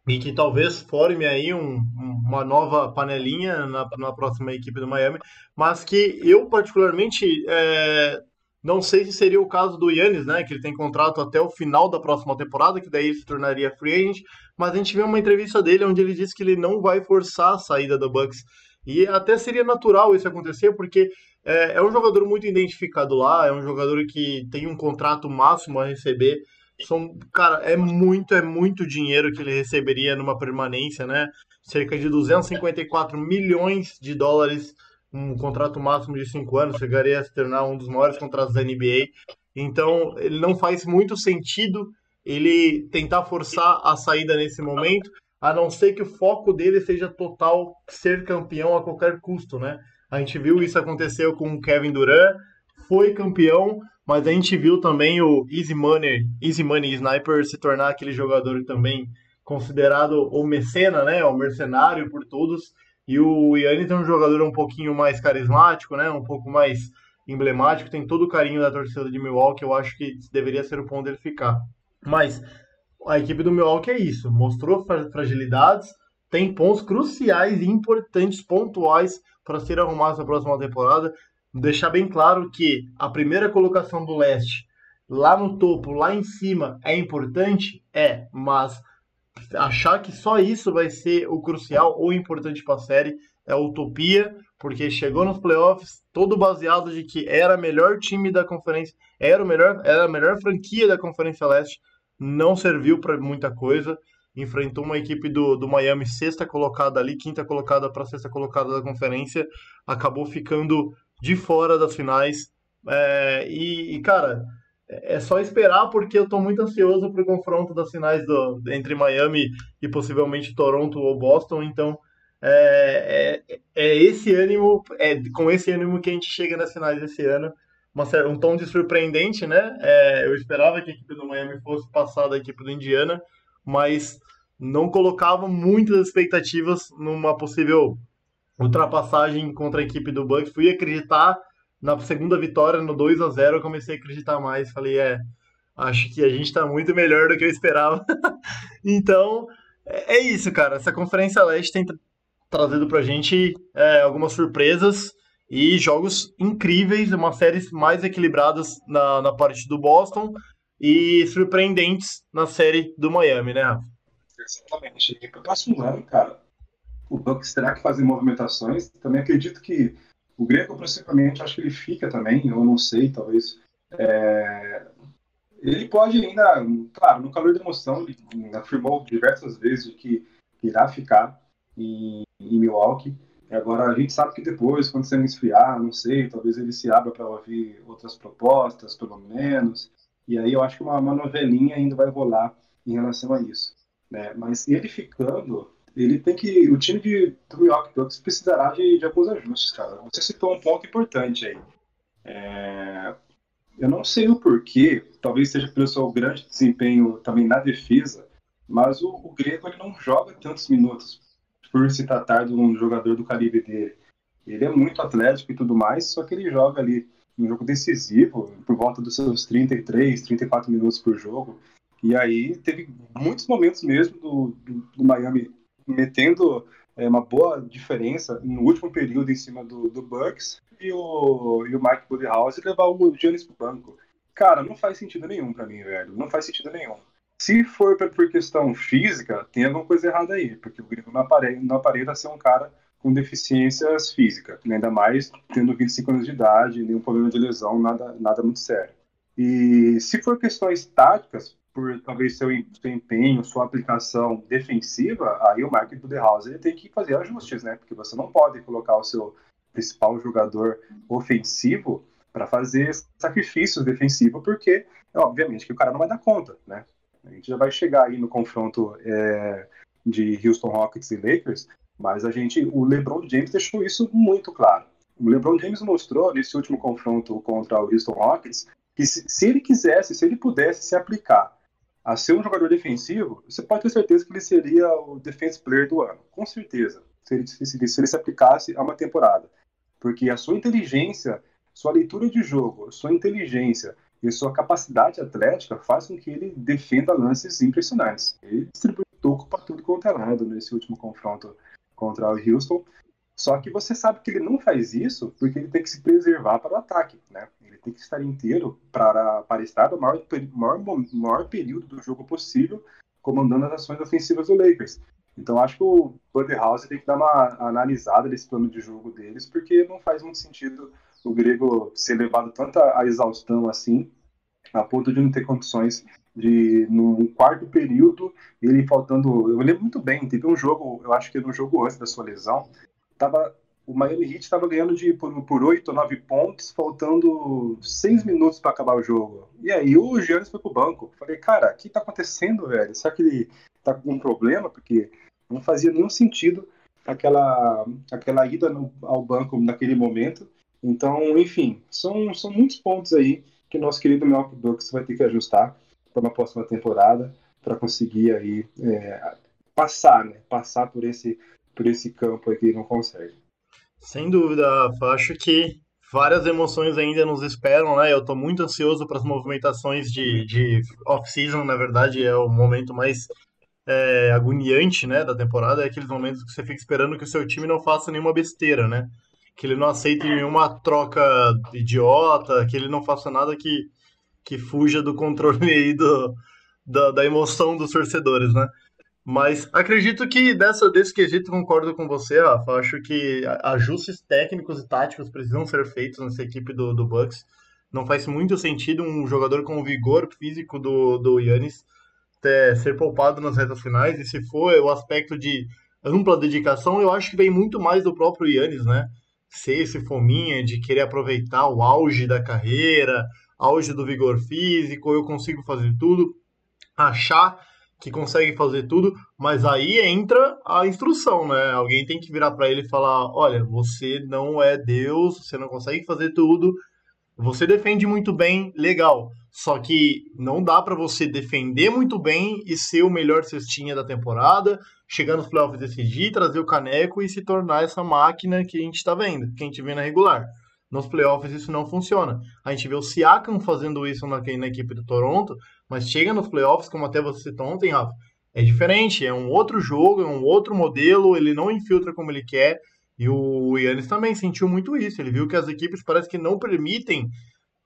e que talvez forme aí um, uma nova panelinha na, na, próxima equipe do Miami, mas que eu particularmente é, não sei se seria o caso do Yannis, né, que ele tem contrato até o final da próxima temporada, que daí ele se tornaria free agent, mas a gente viu uma entrevista dele onde ele disse que ele não vai forçar a saída do Bucks. E até seria natural isso acontecer, porque é, é, um jogador muito identificado lá, é um jogador que tem um contrato máximo a receber. São, cara, é muito, é muito dinheiro que ele receberia numa permanência, né? Cerca de 254 milhões de dólares um contrato máximo de cinco anos, chegaria a se tornar um dos maiores contratos da NBA. Então, ele não faz muito sentido ele tentar forçar a saída nesse momento, a não ser que o foco dele seja total ser campeão a qualquer custo, né? A gente viu isso aconteceu com o Kevin Durant, foi campeão, mas a gente viu também o Easy Money, Easy Money Sniper se tornar aquele jogador também considerado o mecena, né? O mercenário por todos. E o Yannis é um jogador um pouquinho mais carismático, né? Um pouco mais emblemático, tem todo o carinho da torcida de Milwaukee, eu acho que deveria ser o ponto dele ficar. Mas a equipe do Milwaukee é isso, mostrou fragilidades, tem pontos cruciais e importantes, pontuais, para ser arrumados na próxima temporada. Deixar bem claro que a primeira colocação do leste, lá no topo, lá em cima, é importante? É, mas achar que só isso vai ser o crucial ou importante para a série é utopia, porque chegou nos playoffs todo baseado de que era o melhor time da conferência, era o melhor, era a melhor franquia da Conferência Leste, não serviu para muita coisa. Enfrentou uma equipe do, do Miami, sexta colocada ali, quinta colocada para sexta colocada da conferência, acabou ficando de fora das finais. É, e, e, cara, é só esperar porque eu estou muito ansioso para o confronto das finais do, entre Miami e possivelmente Toronto ou Boston. Então, é, é, é esse ânimo, é com esse ânimo que a gente chega nas finais esse ano. Uma, um tom de surpreendente, né? É, eu esperava que a equipe do Miami fosse passar da equipe do Indiana, mas não colocava muitas expectativas numa possível ultrapassagem contra a equipe do Bucks. Fui acreditar na segunda vitória, no 2 a 0 eu comecei a acreditar mais. Falei, é, acho que a gente está muito melhor do que eu esperava. então, é, é isso, cara. Essa Conferência Leste tem trazido pra gente é, algumas surpresas e jogos incríveis, uma séries mais equilibradas na, na parte do Boston e surpreendentes na série do Miami, né, Rafa? Exatamente. E para o próximo ano, cara, o Bucks terá que fazer movimentações. Também acredito que o Greco, principalmente, acho que ele fica também, eu não sei, talvez. É... Ele pode ainda, claro, no calor da emoção, ele afirmou diversas vezes que irá ficar em, em Milwaukee. Agora a gente sabe que depois, quando você esfriar, não sei, talvez ele se abra para ouvir outras propostas, pelo menos. E aí eu acho que uma, uma novelinha ainda vai rolar em relação a isso. Né? Mas ele ficando, ele tem que. O time de, do Bucks precisará de, de alguns ajustes, cara. Você citou um ponto importante aí. É, eu não sei o porquê, talvez seja pelo seu grande desempenho também na defesa, mas o, o Grego ele não joga tantos minutos por se tratar de um jogador do calibre dele. Ele é muito atlético e tudo mais, só que ele joga ali um jogo decisivo, por volta dos seus 33, 34 minutos por jogo. E aí teve muitos momentos mesmo do, do, do Miami metendo é, uma boa diferença no último período em cima do, do Bucks e o, e o Mike Budenholzer levar o Giannis pro banco. Cara, não faz sentido nenhum para mim, velho. Não faz sentido nenhum. Se for por questão física, tem alguma coisa errada aí, porque o Grego não aparenta, não aparenta ser um cara com deficiências físicas, ainda mais tendo 25 anos de idade, nenhum problema de lesão, nada, nada muito sério. E se for questões táticas, por talvez seu, seu empenho, sua aplicação defensiva, aí o Mark Budenholzer tem que fazer ajustes, né? Porque você não pode colocar o seu principal jogador ofensivo para fazer sacrifícios defensivos, porque obviamente que o cara não vai dar conta, né? A gente já vai chegar aí no confronto é, de Houston Rockets e Lakers, mas a gente, o LeBron James deixou isso muito claro. O LeBron James mostrou nesse último confronto contra o Houston Rockets que se, se ele quisesse, se ele pudesse se aplicar a ser um jogador defensivo, você pode ter certeza que ele seria o defense player do ano, com certeza. Se ele se, se ele se aplicasse a uma temporada, porque a sua inteligência, sua leitura de jogo, sua inteligência, e sua capacidade atlética faz com que ele defenda lances impressionantes. Ele distribui toco para tudo quanto é lado nesse último confronto contra o Houston. Só que você sabe que ele não faz isso porque ele tem que se preservar para o ataque, né? Ele tem que estar inteiro para, para estar no maior, maior, maior período do jogo possível, comandando as ações ofensivas do Lakers. Então acho que o House tem que dar uma analisada nesse plano de jogo deles, porque não faz muito sentido o grego ser levado tanto à exaustão assim, a ponto de não ter condições de, no quarto período, ele faltando. Eu lembro muito bem, teve um jogo, eu acho que no jogo antes da sua lesão, tava o Miami Heat estava ganhando de, por, por 8 ou 9 pontos, faltando 6 minutos para acabar o jogo. E aí o Giannis foi pro banco. Falei, cara, o que tá acontecendo, velho? Será que ele tá com um problema? Porque não fazia nenhum sentido aquela, aquela ida no, ao banco naquele momento. Então, enfim, são, são muitos pontos aí que nosso querido Milwaukee Bucks vai ter que ajustar para uma próxima temporada para conseguir aí é, passar, né? Passar por esse, por esse campo ele não consegue. Sem dúvida. Acho que várias emoções ainda nos esperam, né? Eu estou muito ansioso para as movimentações de, de off-season, na verdade, é o momento mais é, agoniante, né, da temporada, é aqueles momentos que você fica esperando que o seu time não faça nenhuma besteira, né? Que ele não aceite nenhuma troca idiota, que ele não faça nada que, que fuja do controle aí do, da, da emoção dos torcedores, né? Mas acredito que dessa, desse quesito concordo com você, Rafa. Acho que ajustes técnicos e táticos precisam ser feitos nessa equipe do, do Bucks. Não faz muito sentido um jogador com o vigor físico do, do Yannis ter, ser poupado nas retas finais. E se for o aspecto de ampla dedicação, eu acho que vem muito mais do próprio Yannis, né? Ser esse fominha de querer aproveitar o auge da carreira, auge do vigor físico, eu consigo fazer tudo. Achar que consegue fazer tudo, mas aí entra a instrução, né? Alguém tem que virar para ele e falar: olha, você não é Deus, você não consegue fazer tudo, você defende muito bem, legal. Só que não dá para você defender muito bem e ser o melhor cestinha da temporada, chegar nos playoffs decidir, trazer o caneco e se tornar essa máquina que a gente está vendo, que a gente vê na regular. Nos playoffs isso não funciona. A gente vê o Siakam fazendo isso na, na equipe do Toronto, mas chega nos playoffs, como até você citou ontem, Rafa, é diferente, é um outro jogo, é um outro modelo, ele não infiltra como ele quer, e o Yannis também sentiu muito isso, ele viu que as equipes parece que não permitem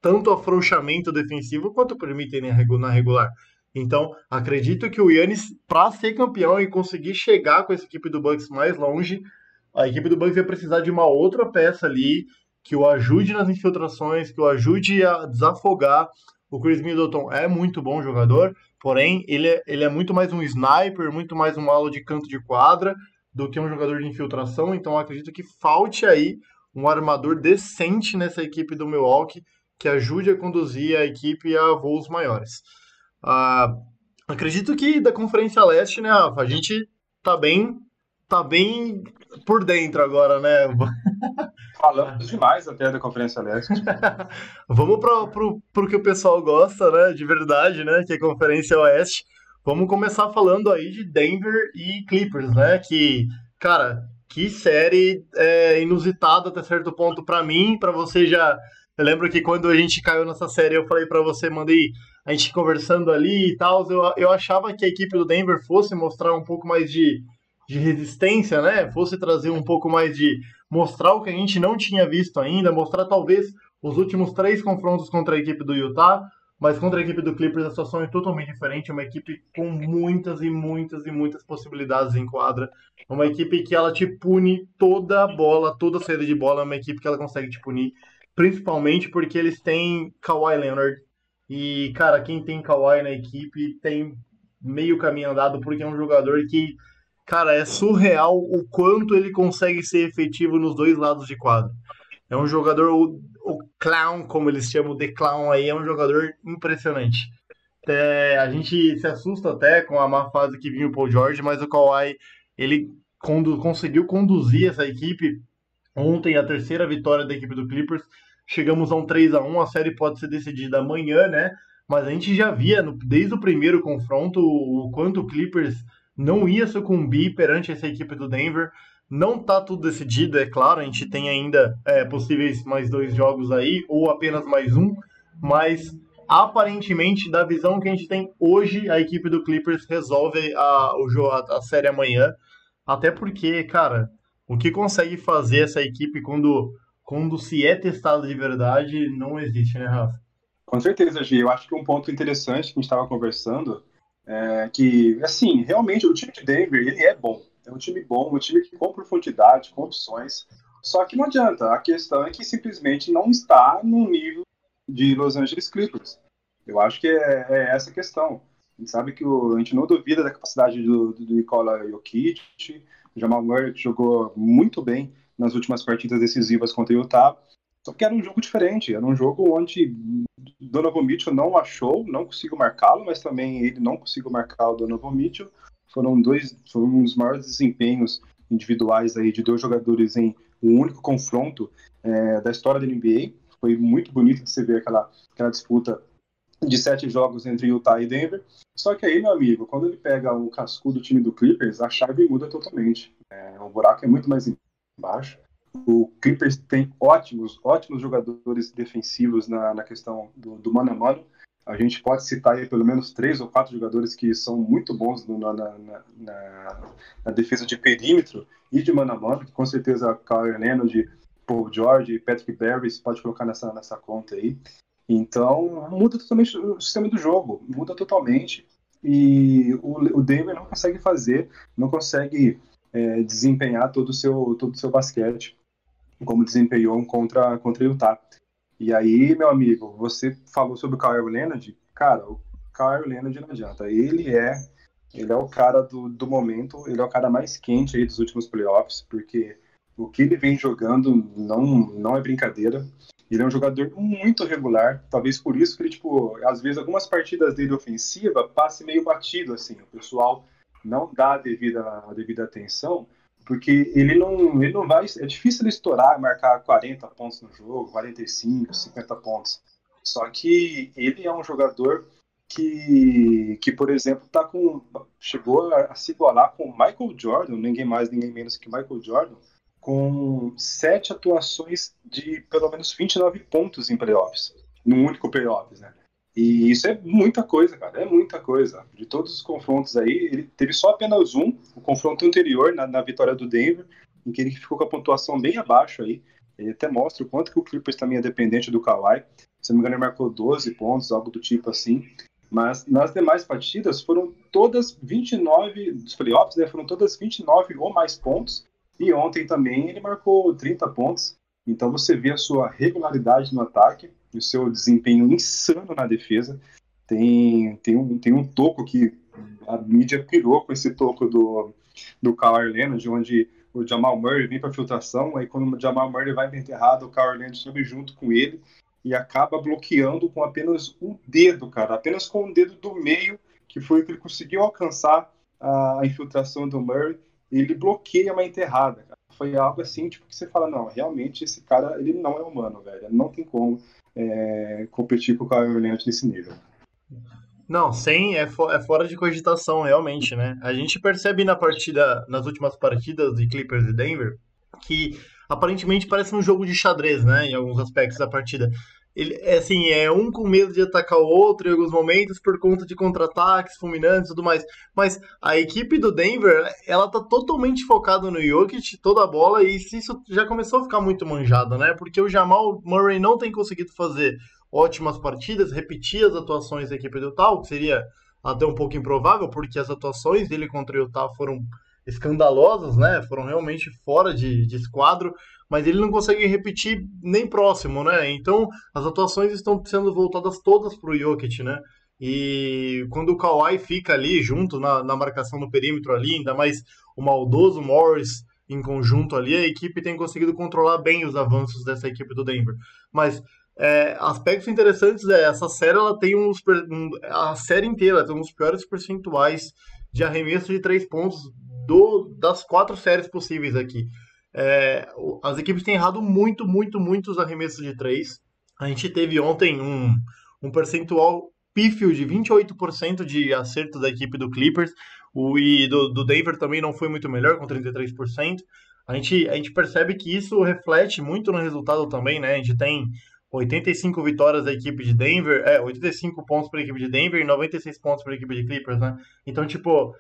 tanto afrouxamento defensivo quanto permitem na regular. Então, acredito que o Yannis, para ser campeão e conseguir chegar com essa equipe do Bucks mais longe, a equipe do Bucks vai precisar de uma outra peça ali que o ajude nas infiltrações, que o ajude a desafogar. O Chris Middleton é muito bom jogador, porém ele é, ele é muito mais um sniper, muito mais um alo de canto de quadra do que um jogador de infiltração. Então acredito que falte aí um armador decente nessa equipe do Milwaukee que ajude a conduzir a equipe a voos maiores. Ah, acredito que da Conferência Leste, né, Rafa, a gente tá bem, tá bem por dentro agora, né? Falamos demais até da Conferência Leste. Vamos para pro, pro que o pessoal gosta, né? De verdade, né? Que é a Conferência Oeste. Vamos começar falando aí de Denver e Clippers, né? Que, cara, que série é, inusitada até certo ponto para mim, para você já. Eu lembro que quando a gente caiu nessa série, eu falei para você, mandei a gente conversando ali e tal. Eu, eu achava que a equipe do Denver fosse mostrar um pouco mais de, de resistência, né? Fosse trazer um pouco mais de mostrar o que a gente não tinha visto ainda, mostrar talvez os últimos três confrontos contra a equipe do Utah, mas contra a equipe do Clippers a situação é totalmente diferente, uma equipe com muitas e muitas e muitas possibilidades em quadra, uma equipe que ela te pune toda a bola, toda a saída de bola, é uma equipe que ela consegue te punir, principalmente porque eles têm Kawhi Leonard, e cara, quem tem Kawhi na equipe tem meio caminho andado, porque é um jogador que cara, é surreal o quanto ele consegue ser efetivo nos dois lados de quadro. É um jogador, o, o clown, como eles chamam de clown aí, é um jogador impressionante. É, a gente se assusta até com a má fase que vinha o Paul George, mas o Kawhi, ele condu conseguiu conduzir essa equipe. Ontem, a terceira vitória da equipe do Clippers. Chegamos a um 3 a 1 a série pode ser decidida amanhã, né? Mas a gente já via, no, desde o primeiro confronto, o quanto o Clippers não ia sucumbir perante essa equipe do Denver. Não tá tudo decidido, é claro, a gente tem ainda é, possíveis mais dois jogos aí, ou apenas mais um, mas aparentemente, da visão que a gente tem hoje, a equipe do Clippers resolve a, o jogo, a, a série amanhã. Até porque, cara, o que consegue fazer essa equipe quando, quando se é testado de verdade não existe, né, Rafa? Com certeza, Gi. Eu acho que um ponto interessante que a gente estava conversando é, que, assim, realmente o time de Denver, ele é bom. É um time bom, um time com profundidade, com opções. Só que não adianta. A questão é que simplesmente não está no nível de Los Angeles Clippers. Eu acho que é, é essa a questão. A gente sabe que o, a gente não duvida da capacidade do, do Nikola Jokic, o Jamal Murray que jogou muito bem nas últimas partidas decisivas contra o Utah. Só que era um jogo diferente, era um jogo onde Donovan Mitchell não achou, não conseguiu marcá-lo, mas também ele não conseguiu marcar o Donovan Mitchell. Foram dois, foram um dos maiores desempenhos individuais aí de dois jogadores em um único confronto é, da história da NBA. Foi muito bonito de se ver aquela, aquela disputa de sete jogos entre Utah e Denver. Só que aí, meu amigo, quando ele pega o cascudo time do Clippers, a chave muda totalmente. É, o buraco é muito mais embaixo. O Clippers tem ótimos, ótimos jogadores defensivos na, na questão do, do mano a mano. A gente pode citar aí pelo menos três ou quatro jogadores que são muito bons no, na, na, na, na, defesa de perímetro e de mano a mano. Com certeza, Kyle Leonard, Paul George, Patrick Beverly, você pode colocar nessa, nessa conta aí. Então, muda totalmente o sistema do jogo, muda totalmente. E o, o Denver não consegue fazer, não consegue é, desempenhar todo o seu, todo o seu basquete como desempenhou contra, contra Utah. E aí, meu amigo, você falou sobre o Kyle Leonard. Cara, o Kyle Leonard não adianta. Ele é ele é o cara do, do momento, ele é o cara mais quente aí dos últimos playoffs, porque o que ele vem jogando não, não é brincadeira. Ele é um jogador muito regular, talvez por isso que ele, tipo, às vezes algumas partidas dele ofensiva passe meio batido, assim, o pessoal não dá a devida, a devida atenção, porque ele não, ele não vai. É difícil ele estourar, marcar 40 pontos no jogo, 45, 50 pontos. Só que ele é um jogador que, que por exemplo, tá com, chegou a, a se igualar com Michael Jordan, ninguém mais, ninguém menos que Michael Jordan, com sete atuações de pelo menos 29 pontos em playoffs, num único playoffs, né? E isso é muita coisa, cara, é muita coisa. De todos os confrontos aí, ele teve só apenas um, o confronto anterior, na, na vitória do Denver, em que ele ficou com a pontuação bem abaixo aí. Ele até mostra o quanto que o Clippers também é dependente do Kawhi. Se não me engano, ele marcou 12 pontos, algo do tipo assim. Mas nas demais partidas foram todas 29 dos playoffs, né? Foram todas 29 ou mais pontos. E ontem também ele marcou 30 pontos. Então você vê a sua regularidade no ataque, o seu desempenho insano na defesa. Tem, tem, um, tem um toco que a mídia pirou com esse toco do, do Kawhi Leonard, onde o Jamal Murray vem para filtração, aí quando o Jamal Murray vai para enterrado, o Kawhi Leonard sobe junto com ele e acaba bloqueando com apenas um dedo, cara, apenas com o um dedo do meio, que foi o que ele conseguiu alcançar a infiltração do Murray ele bloqueia uma enterrada, cara. Foi algo assim, tipo, que você fala, não, realmente esse cara, ele não é humano, velho. Não tem como é, competir com o Kyle Leonard nesse nível. Não, sem é, fo é, fora de cogitação, realmente, né? A gente percebe na partida, nas últimas partidas de Clippers e Denver, que aparentemente parece um jogo de xadrez, né? Em alguns aspectos da partida ele, é assim, é um com medo de atacar o outro em alguns momentos por conta de contra-ataques, fulminantes e tudo mais. Mas a equipe do Denver, ela tá totalmente focada no Jokic, toda a bola, e isso já começou a ficar muito manjado, né? Porque o Jamal Murray não tem conseguido fazer ótimas partidas, repetir as atuações da equipe do Tal, que seria até um pouco improvável, porque as atuações dele contra o Utah foram escandalosas, né? Foram realmente fora de, de esquadro mas ele não consegue repetir nem próximo, né? Então as atuações estão sendo voltadas todas para o Jokic, né? E quando o Kawhi fica ali junto na, na marcação no perímetro ali, ainda mais o maldoso Morris em conjunto ali, a equipe tem conseguido controlar bem os avanços dessa equipe do Denver. Mas é, aspectos interessantes é essa série ela tem uns um, a série inteira tem uns piores percentuais de arremesso de três pontos do, das quatro séries possíveis aqui. É, as equipes têm errado muito, muito, muito os arremessos de três. A gente teve ontem um, um percentual pífio de 28% de acerto da equipe do Clippers. O e do, do Denver também não foi muito melhor, com 33%. A gente, a gente percebe que isso reflete muito no resultado também, né? A gente tem 85 vitórias da equipe de Denver, é, 85 pontos para a equipe de Denver e 96 pontos para a equipe de Clippers, né? Então, tipo,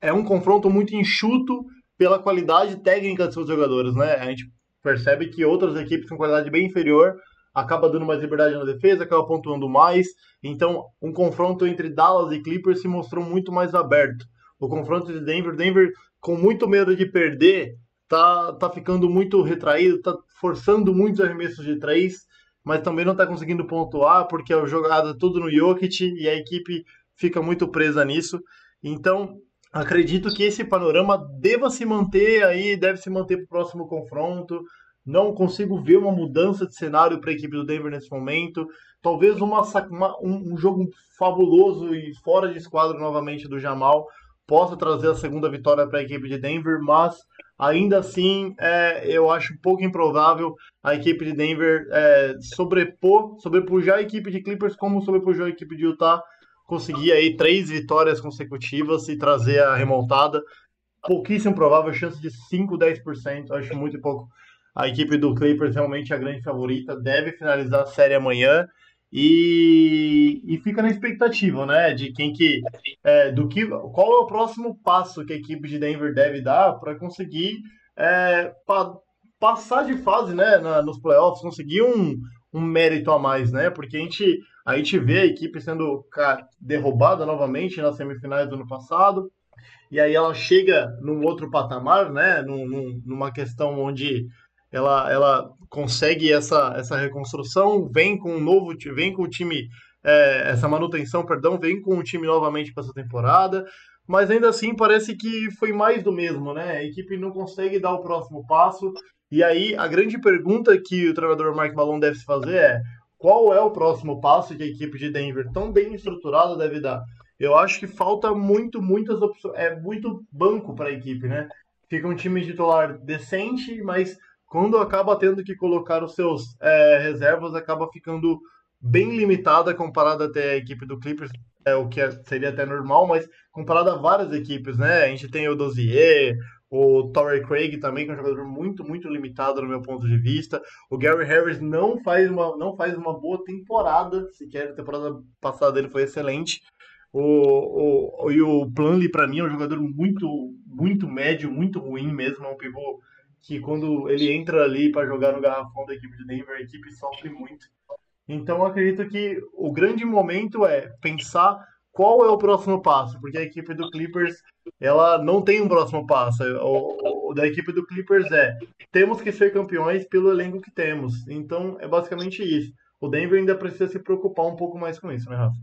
é, é um confronto muito enxuto pela qualidade técnica de seus jogadores, né? A gente percebe que outras equipes com qualidade bem inferior acaba dando mais liberdade na defesa, acaba pontuando mais. Então, um confronto entre Dallas e Clippers se mostrou muito mais aberto. O confronto de Denver, Denver com muito medo de perder, tá, tá ficando muito retraído, tá forçando muitos arremessos de três, mas também não tá conseguindo pontuar porque a jogada é tudo no Jokic e a equipe fica muito presa nisso. Então, acredito que esse panorama deva se manter aí, deve se manter para o próximo confronto. Não consigo ver uma mudança de cenário para a equipe do Denver nesse momento. Talvez uma, uma, um, um jogo fabuloso e fora de esquadro novamente do Jamal possa trazer a segunda vitória para a equipe de Denver, mas ainda assim é, eu acho pouco improvável a equipe de Denver é, sobrepor, sobrepujar a equipe de Clippers como sobrepujou a equipe de Utah, conseguir aí três vitórias consecutivas e trazer a remontada. Pouquíssimo provável, chance de 5, 10%, acho muito pouco. A equipe do Clippers realmente é a grande favorita, deve finalizar a série amanhã. E, e fica na expectativa, né, de quem que, é, do que, qual é o próximo passo que a equipe de Denver deve dar para conseguir é, pa, passar de fase, né, na, nos playoffs, conseguir um, um mérito a mais, né, porque a gente, a gente vê a equipe sendo derrubada novamente nas semifinais do ano passado, e aí ela chega num outro patamar, né, num, num, numa questão onde ela, ela consegue essa, essa reconstrução, vem com um novo vem com o time, é, essa manutenção, perdão, vem com o time novamente para essa temporada, mas ainda assim parece que foi mais do mesmo, né? A equipe não consegue dar o próximo passo, e aí a grande pergunta que o treinador Mark Malone deve se fazer é qual é o próximo passo que a equipe de Denver, tão bem estruturada, deve dar? Eu acho que falta muito, muitas opções, é muito banco para a equipe, né? Fica um time titular decente, mas quando acaba tendo que colocar os seus é, reservas, acaba ficando bem limitada comparada até a equipe do Clippers, é, o que é, seria até normal, mas comparada a várias equipes, né? A gente tem o Dozier, o Torrey Craig também, que é um jogador muito, muito limitado no meu ponto de vista. O Gary Harris não faz uma, não faz uma boa temporada, sequer a temporada passada dele foi excelente. O, o, e o Plumlee, para mim, é um jogador muito, muito médio, muito ruim mesmo, é um pivô que quando ele entra ali para jogar no garrafão da equipe de Denver, a equipe sofre muito. Então, acredito que o grande momento é pensar qual é o próximo passo, porque a equipe do Clippers ela não tem um próximo passo. O, o, da equipe do Clippers é temos que ser campeões pelo elenco que temos. Então, é basicamente isso. O Denver ainda precisa se preocupar um pouco mais com isso, né, Rafa?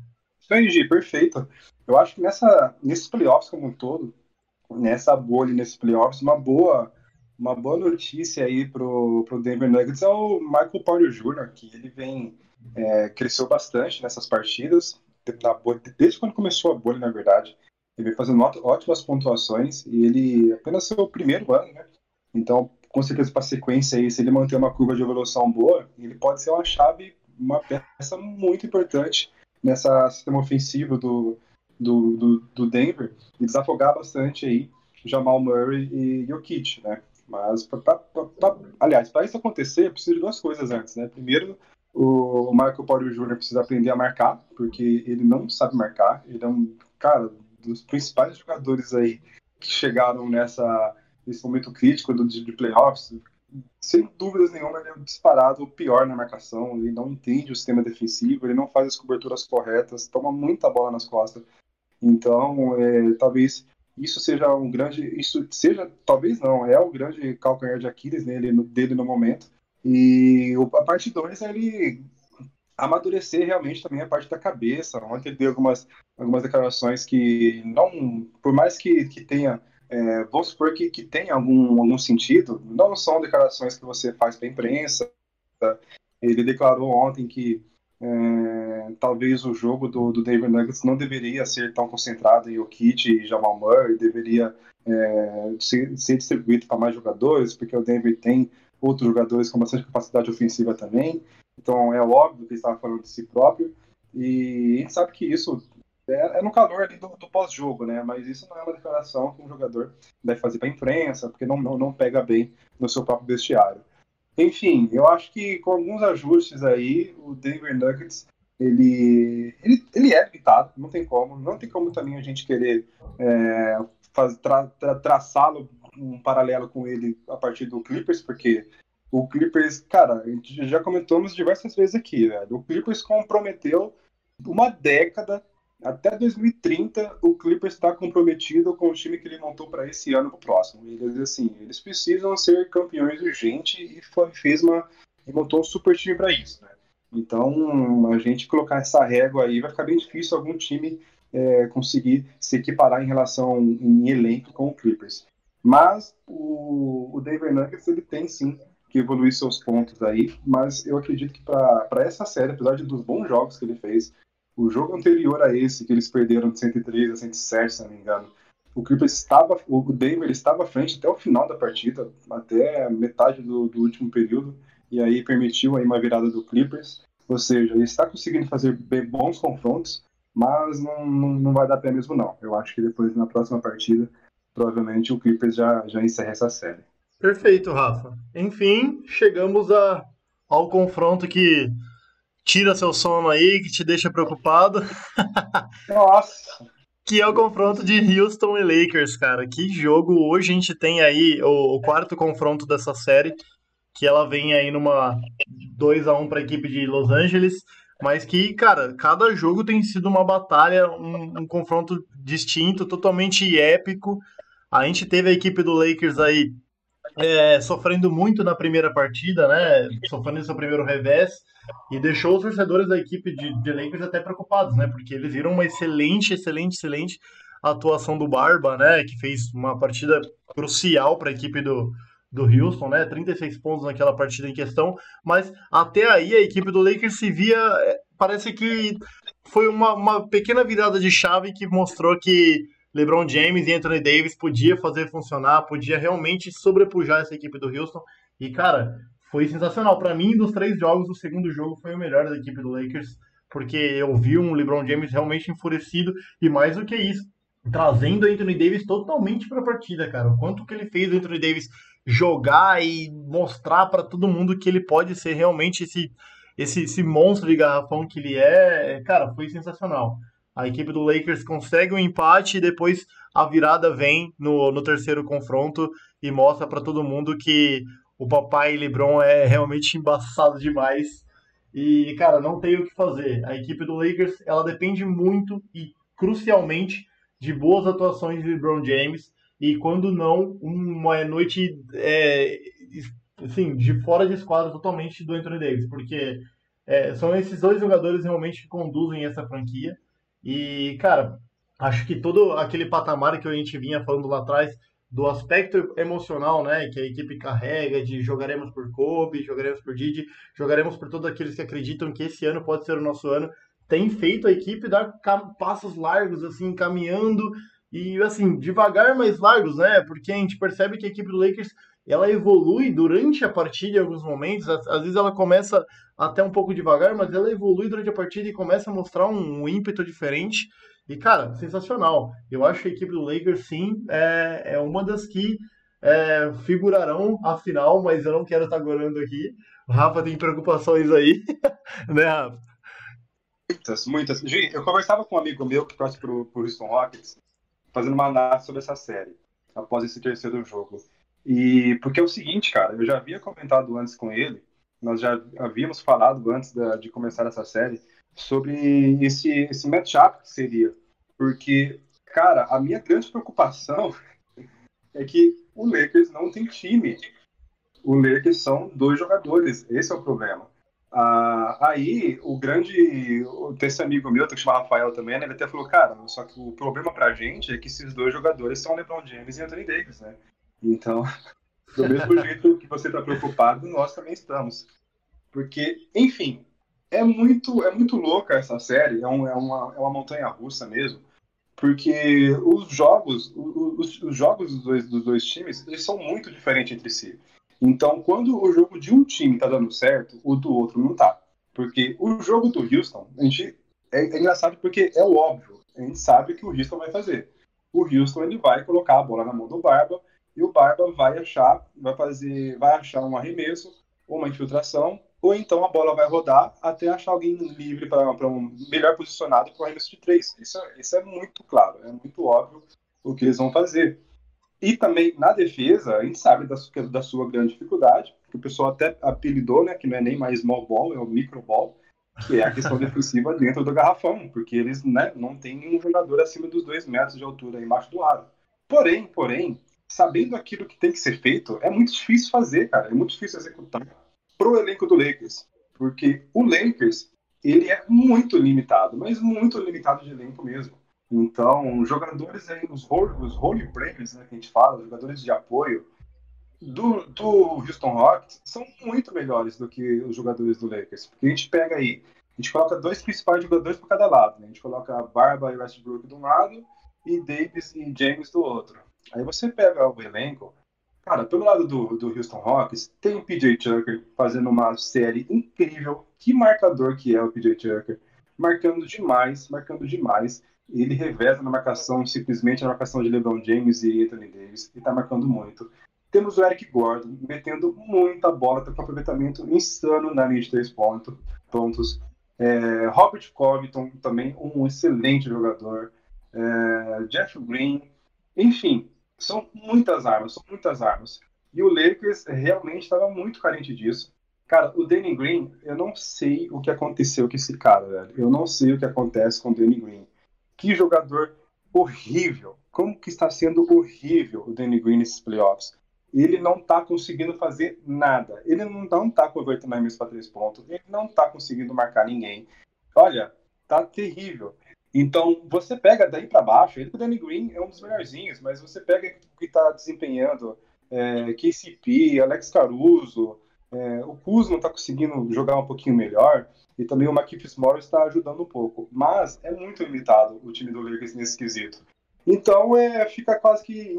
Entendi, perfeito. Eu acho que nessa, nesses playoffs como um todo, nessa bolha, nesses playoffs, uma boa uma boa notícia aí pro, pro Denver Nuggets é o Michael Porter Jr., que ele vem é, cresceu bastante nessas partidas, bolha, desde quando começou a bolha, na verdade. Ele vem fazendo ótimas pontuações e ele apenas seu primeiro ano, né? Então, com certeza, para a sequência aí, se ele manter uma curva de evolução boa, ele pode ser uma chave, uma peça muito importante nessa sistema ofensivo do, do, do, do Denver e desafogar bastante aí Jamal Murray e Jokic, né? Mas, pra, pra, pra, aliás, para isso acontecer, precisa de duas coisas antes, né? Primeiro, o Michael Porter Jr. precisa aprender a marcar, porque ele não sabe marcar. Ele é um, cara, dos principais jogadores aí que chegaram nessa, nesse momento crítico do, de, de playoffs. Sem dúvidas nenhuma, ele é disparado o pior na marcação. Ele não entende o sistema defensivo, ele não faz as coberturas corretas, toma muita bola nas costas. Então, é, talvez isso seja um grande, isso seja, talvez não, é o grande calcanhar de Aquiles nele, dele no momento. E a parte 2 é ele amadurecer realmente também a parte da cabeça. Ontem ele deu algumas, algumas declarações que não, por mais que, que tenha, é, vamos supor que, que tenha algum, algum sentido, não são declarações que você faz para a imprensa. Ele declarou ontem que é, talvez o jogo do, do Denver Nuggets não deveria ser tão concentrado em Jokic e Jamal Murray, deveria é, ser, ser, distribuído para mais jogadores, porque o Denver tem outros jogadores com bastante capacidade ofensiva também. Então é óbvio que ele estava falando de si próprio. E a gente sabe que isso é, é no calor ali do, do pós-jogo, né? Mas isso não é uma declaração que um jogador deve fazer para a imprensa, porque não, não, não pega bem no seu próprio vestiário. Enfim, eu acho que com alguns ajustes aí, o Denver Nuggets ele, ele, ele é limitado, não tem como. Não tem como também a gente querer é, tra, tra, traçá-lo um paralelo com ele a partir do Clippers, porque o Clippers, cara, a gente já comentamos diversas vezes aqui, velho. O Clippers comprometeu uma década até 2030 o Clippers está comprometido com o time que ele montou para esse ano para o próximo. Eles assim, eles precisam ser campeões urgente e foi, fez uma e montou um super time para isso, né? Então a gente colocar essa régua aí vai ficar bem difícil algum time é, conseguir se equiparar em relação em elenco com o Clippers. Mas o, o Denver Nuggets ele tem sim que evoluir seus pontos aí, mas eu acredito que para essa série, apesar de dos bons jogos que ele fez, o jogo anterior a esse, que eles perderam de 103 a 107, se não me engano, o Clippers estava, o Denver estava à frente até o final da partida, até metade do, do último período, e aí permitiu aí uma virada do Clippers. Ou seja, ele está conseguindo fazer bem, bons confrontos, mas não, não, não vai dar pé mesmo não. Eu acho que depois, na próxima partida, provavelmente o Clippers já, já encerra essa série. Perfeito, Rafa. Enfim, chegamos a, ao confronto que tira seu sono aí, que te deixa preocupado. Nossa! que é o confronto de Houston e Lakers, cara. Que jogo hoje a gente tem aí, o, o quarto confronto dessa série, que ela vem aí numa 2 a 1 para a equipe de Los Angeles, mas que, cara, cada jogo tem sido uma batalha, um, um confronto distinto, totalmente épico. A gente teve a equipe do Lakers aí é, sofrendo muito na primeira partida, né? Sofrendo seu primeiro revés e deixou os torcedores da equipe de, de Lakers até preocupados, né? Porque eles viram uma excelente, excelente, excelente atuação do Barba, né? Que fez uma partida crucial para a equipe do, do Houston, né? 36 pontos naquela partida em questão, mas até aí a equipe do Lakers se via, é, parece que foi uma, uma pequena virada de chave que mostrou que LeBron James e Anthony Davis podia fazer funcionar, podia realmente sobrepujar essa equipe do Houston. E cara, foi sensacional. Para mim, dos três jogos, o segundo jogo foi o melhor da equipe do Lakers, porque eu vi um LeBron James realmente enfurecido e mais do que isso, trazendo Anthony Davis totalmente para a partida, cara. O quanto que ele fez o Anthony Davis jogar e mostrar para todo mundo que ele pode ser realmente esse, esse, esse monstro de garrafão que ele é, cara, foi sensacional. A equipe do Lakers consegue um empate e depois a virada vem no, no terceiro confronto e mostra para todo mundo que o papai LeBron é realmente embaçado demais. E, cara, não tem o que fazer. A equipe do Lakers, ela depende muito e crucialmente de boas atuações de LeBron James. E quando não, uma noite é, assim, de fora de esquadra totalmente do Anthony Davis. Porque é, são esses dois jogadores realmente que conduzem essa franquia. E, cara, acho que todo aquele patamar que a gente vinha falando lá atrás do aspecto emocional, né, que a equipe carrega, de jogaremos por Kobe, jogaremos por Didi, jogaremos por todos aqueles que acreditam que esse ano pode ser o nosso ano, tem feito a equipe dar passos largos, assim, caminhando e, assim, devagar, mas largos, né, porque a gente percebe que a equipe do Lakers, ela evolui durante a partida em alguns momentos, às, vezes ela começa até um pouco devagar, mas ela evolui durante a partida e começa a mostrar um, um ímpeto diferente, e, cara, sensacional. Eu acho que a equipe do Lakers, sim, é, é uma das que é, figurarão a final, mas eu não quero estar gorando aqui. O Rafa tem preocupações aí, né, Rafa? Muitas, muitas. Gi, eu conversava com um amigo meu que torce pro, pro Houston Rockets, fazendo uma análise sobre essa série, após esse terceiro jogo. E porque é o seguinte, cara, eu já havia comentado antes com ele, nós já havíamos falado antes da, de começar essa série, sobre esse, esse matchup que seria. Porque, cara, a minha grande preocupação é que o Lakers não tem time. O Lakers são dois jogadores, esse é o problema. Ah, aí, o grande. Esse amigo meu, que chama Rafael também, né, ele até falou: cara, só que o problema pra gente é que esses dois jogadores são LeBron James e Anthony Davis, né? Então, do mesmo jeito que você tá preocupado, nós também estamos. Porque, enfim, é muito, é muito louca essa série, é, um, é, uma, é uma montanha russa mesmo, porque os jogos, os, os jogos dos dois, dos dois times, eles são muito diferentes entre si. Então, quando o jogo de um time tá dando certo, o do outro não tá. Porque o jogo do Houston, a gente é, é engraçado porque é o óbvio. A gente sabe que o Houston vai fazer. O Houston ele vai colocar a bola na mão do Barba e o Barba vai achar, vai fazer, vai achar um arremesso, uma infiltração ou então a bola vai rodar até achar alguém livre para um melhor posicionado para o arremesso de três. Isso, isso é muito claro, é muito óbvio o que eles vão fazer. E também na defesa, a gente sabe da, da sua grande dificuldade, que o pessoal até apelidou, né, que não é nem mais small ball, é o micro ball, que é a questão defensiva dentro do garrafão, porque eles né, não têm nenhum jogador acima dos dois metros de altura embaixo do aro. Porém, porém, sabendo aquilo que tem que ser feito, é muito difícil fazer, cara, é muito difícil executar pro elenco do Lakers, porque o Lakers ele é muito limitado, mas muito limitado de elenco mesmo. Então, jogadores aí, os role, os role players, né, que a gente fala, jogadores de apoio do, do Houston Rockets são muito melhores do que os jogadores do Lakers. Porque a gente pega aí, a gente coloca dois principais jogadores por cada lado. Né? A gente coloca Barba e Westbrook de um lado e Davis e James do outro. Aí você pega o elenco, cara, pelo lado do, do Houston Rockets, tem o PJ Tucker fazendo uma série incrível. Que marcador que é o PJ Tucker. Marcando demais, marcando demais. Ele reveza na marcação, simplesmente na marcação de LeBron James e Anthony Davis, e tá marcando muito. Temos o Eric Gordon metendo muita bola, tá com aproveitamento insano na linha de três pontos. pontos. É, Robert Covington, também um excelente jogador. É, Jeff Green, enfim, são muitas armas, são muitas armas. E o Lakers realmente estava muito carente disso. Cara, o Danny Green, eu não sei o que aconteceu com esse cara, velho. Eu não sei o que acontece com o Danny Green. Que jogador horrível. Como que está sendo horrível o Danny Green nesses playoffs. Ele não está conseguindo fazer nada. Ele não está convertendo armas para três pontos. Ele não está conseguindo marcar ninguém. Olha, tá terrível. Então, você pega daí para baixo, ele, o Danny Green é um dos melhorzinhos, mas você pega que está desempenhando é, KCP, Alex Caruso, é, o Kuzma está conseguindo jogar um pouquinho melhor, e também o Marquinhos Morris está ajudando um pouco. Mas é muito limitado o time do Lakers nesse quesito. Então, é, fica quase que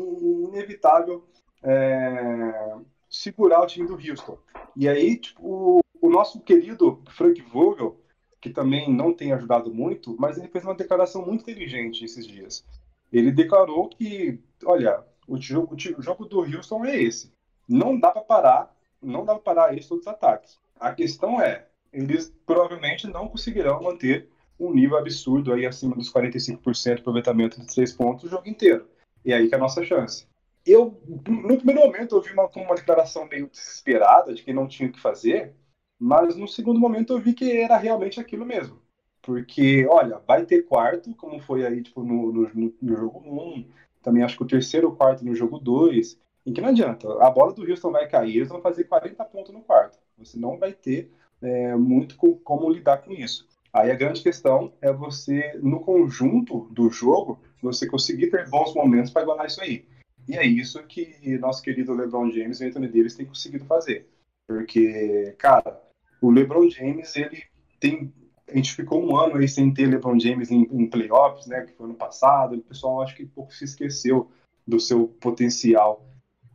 inevitável é, segurar o time do Houston. E aí, tipo, o, o nosso querido Frank Vogel, que também não tem ajudado muito, mas ele fez uma declaração muito inteligente esses dias. Ele declarou que, olha, o jogo, o jogo do Houston é esse. Não dá para parar, não dá para parar eles todos os ataques. A questão é, eles provavelmente não conseguirão manter um nível absurdo aí acima dos 45% de aproveitamento de três pontos o jogo inteiro. E aí que é a nossa chance. Eu, no primeiro momento, eu vi uma, uma declaração meio desesperada de que não tinha o que fazer, mas no segundo momento eu vi que era realmente aquilo mesmo. Porque, olha, vai ter quarto, como foi aí tipo, no, no, no jogo 1, também acho que o terceiro quarto no jogo 2, em que não adianta, a bola do Houston vai cair, eles vão fazer 40 pontos no quarto. Você não vai ter é, muito com, como lidar com isso. Aí a grande questão é você, no conjunto do jogo, você conseguir ter bons momentos para igualar isso aí. E é isso que nosso querido LeBron James e Anthony Davis têm conseguido fazer. Porque, cara, o LeBron James, ele tem. A gente ficou um ano aí sem ter LeBron James em, em playoffs, né? Que foi ano passado. O pessoal acho que um pouco se esqueceu do seu potencial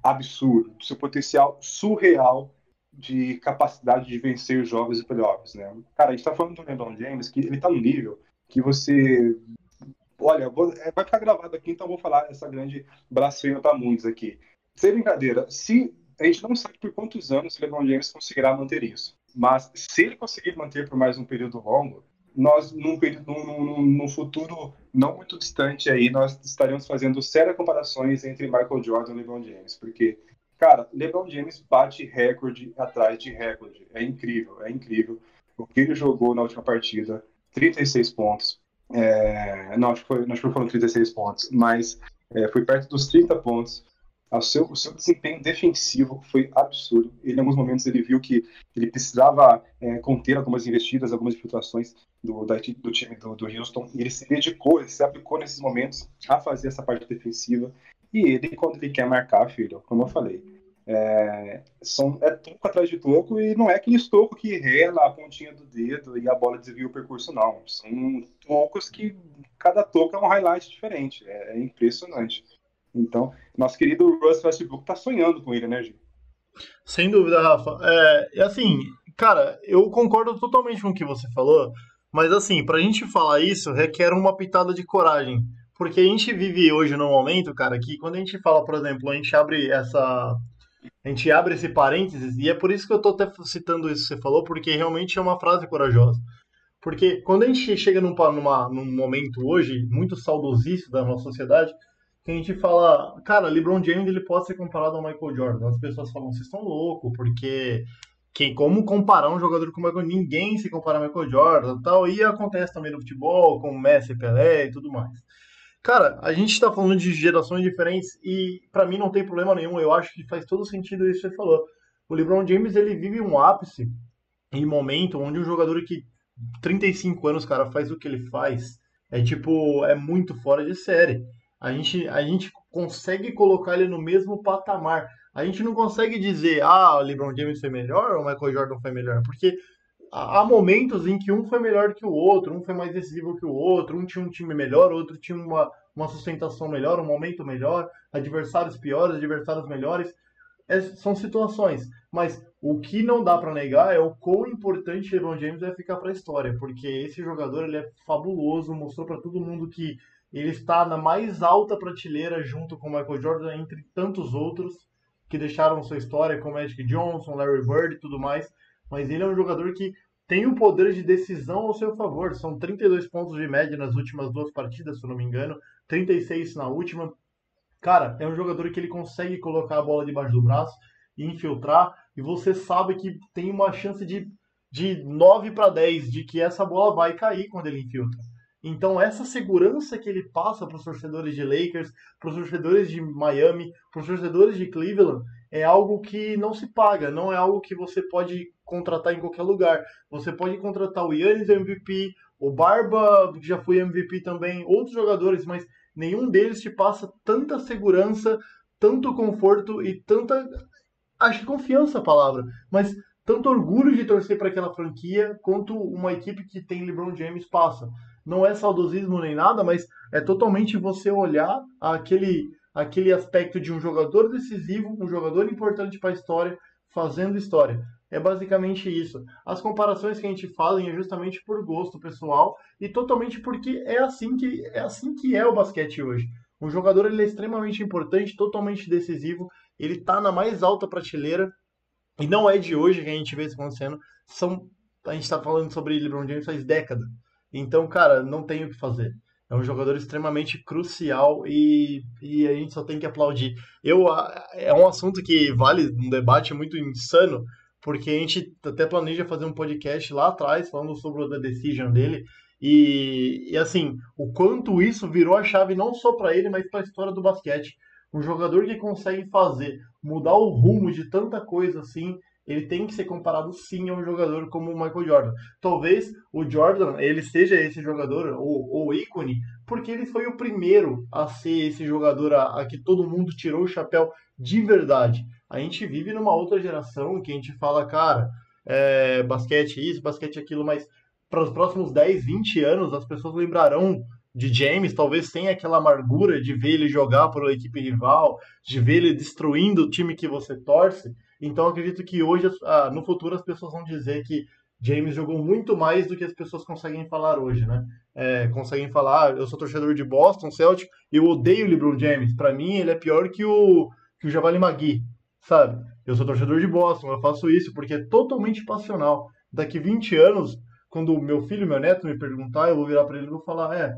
absurdo, do seu potencial surreal de capacidade de vencer jogos e playoffs, né? Cara, a gente tá falando do LeBron James que ele tá no nível que você olha, vou, é, vai ficar gravado aqui, então vou falar essa grande blasfêmia para muitos aqui. Sem brincadeira, se a gente não sabe por quantos anos o LeBron James conseguirá manter isso. Mas se ele conseguir manter por mais um período longo, nós, num, num, num, futuro não muito distante aí, nós estaremos fazendo sérias comparações entre Michael Jordan e LeBron James. Porque, cara, LeBron James bate recorde atrás de recorde. É incrível, é incrível. O que ele jogou na última partida, 36 pontos. É, não, acho que, foi, acho que foram 36 pontos, mas é, foi perto dos 30 pontos. O seu, o seu desempenho defensivo foi absurdo. Ele, em alguns momentos, ele viu que ele precisava é, conter algumas investidas, algumas infiltrações do, da, do time do, do, Houston. E ele se dedicou, ele se aplicou nesses momentos a fazer essa parte defensiva. E ele, quando ele quer marcar, filho, como eu falei, é, são, é toco atrás de toco e não é aquele toco que rela a pontinha do dedo e a bola desvia o percurso, não. São tocos que cada toco é um highlight diferente. É, é impressionante. Então, nosso querido Russ Westbrook tá sonhando com ele, né, Gil? Sem dúvida, Rafa. É, assim, cara, eu concordo totalmente com o que você falou, mas assim, pra gente falar isso, requer uma pitada de coragem. Porque a gente vive hoje num momento, cara, que quando a gente fala, por exemplo, a gente abre essa. A gente abre esse parênteses, e é por isso que eu tô até citando isso que você falou, porque realmente é uma frase corajosa. Porque quando a gente chega num, numa, num momento hoje muito saudosista da nossa sociedade, que a gente fala, cara, LeBron James ele pode ser comparado ao Michael Jordan. As pessoas falam, vocês estão loucos, porque quem como comparar um jogador com o Michael ninguém se compara ao Michael Jordan, tal, e acontece também no futebol, com Messi, Pelé e tudo mais. Cara, a gente está falando de gerações diferentes e para mim não tem problema nenhum. Eu acho que faz todo sentido isso que você falou. O LeBron James ele vive um ápice em momento onde um jogador que 35 anos, cara, faz o que ele faz é tipo, é muito fora de série. A gente, a gente consegue colocar ele no mesmo patamar. A gente não consegue dizer, ah, o LeBron James foi melhor ou o Michael Jordan foi melhor, porque há momentos em que um foi melhor que o outro, um foi mais decisivo que o outro, um tinha um time melhor, outro tinha uma, uma sustentação melhor, um momento melhor, adversários piores, adversários melhores. É- são situações, mas o que não dá pra negar é o quão importante LeBron James vai ficar pra história, porque esse jogador ele é fabuloso, mostrou pra todo mundo que ele está na mais alta prateleira junto com o Michael Jordan entre tantos outros que deixaram sua história, como Magic Johnson, Larry Bird e tudo mais, mas ele é um jogador que tem o poder de decisão ao seu favor. São 32 pontos de média nas últimas duas partidas, se eu não me engano, 36 na última. Cara, é um jogador que ele consegue colocar a bola debaixo do braço e infiltrar, e você sabe que tem uma chance de, de 9 para 10 de que essa bola vai cair quando ele infiltra. Então, essa segurança que ele passa para os torcedores de Lakers, para os torcedores de Miami, para os torcedores de Cleveland, é algo que não se paga, não é algo que você pode contratar em qualquer lugar. Você pode contratar o Yannis MVP, o Barba, que já foi MVP também, outros jogadores, mas nenhum deles te passa tanta segurança, tanto conforto e tanta. Acho que confiança é a palavra, mas tanto orgulho de torcer para aquela franquia quanto uma equipe que tem LeBron James passa. Não é saudosismo nem nada, mas é totalmente você olhar aquele, aquele aspecto de um jogador decisivo, um jogador importante para a história, fazendo história. É basicamente isso. As comparações que a gente fala é justamente por gosto pessoal e totalmente porque é assim que é assim que é o basquete hoje. Um jogador ele é extremamente importante, totalmente decisivo, ele está na mais alta prateleira e não é de hoje que a gente vê isso acontecendo. São a gente está falando sobre LeBron James faz década. Então, cara, não tem o que fazer. É um jogador extremamente crucial e, e a gente só tem que aplaudir. Eu, é um assunto que vale um debate muito insano, porque a gente até planeja fazer um podcast lá atrás falando sobre o The Decision dele. E, e assim, o quanto isso virou a chave não só para ele, mas para a história do basquete. Um jogador que consegue fazer, mudar o rumo de tanta coisa assim, ele tem que ser comparado sim a um jogador como o Michael Jordan. Talvez o Jordan ele seja esse jogador, ou, ícone, porque ele foi o primeiro a ser esse jogador a, a que todo mundo tirou o chapéu de verdade. A gente vive numa outra geração que a gente fala, cara, é, basquete isso, basquete aquilo, mas para os próximos 10, 20 anos as pessoas lembrarão de James, talvez tenha aquela amargura de ver ele jogar por uma equipe rival, de ver ele destruindo o time que você torce. Então acredito que hoje, ah, no futuro, as pessoas vão dizer que James jogou muito mais do que as pessoas conseguem falar hoje, né? É, conseguem falar, "Ah, eu sou torcedor de Boston, Celtic, eu odeio o LeBron James. Para mim, ele é pior que o, que o Javali Magui, sabe? Eu sou torcedor de Boston, eu faço isso porque é totalmente passional. Daqui 20 anos, quando meu filho, meu neto me perguntar, eu vou virar para ele e vou falar, é,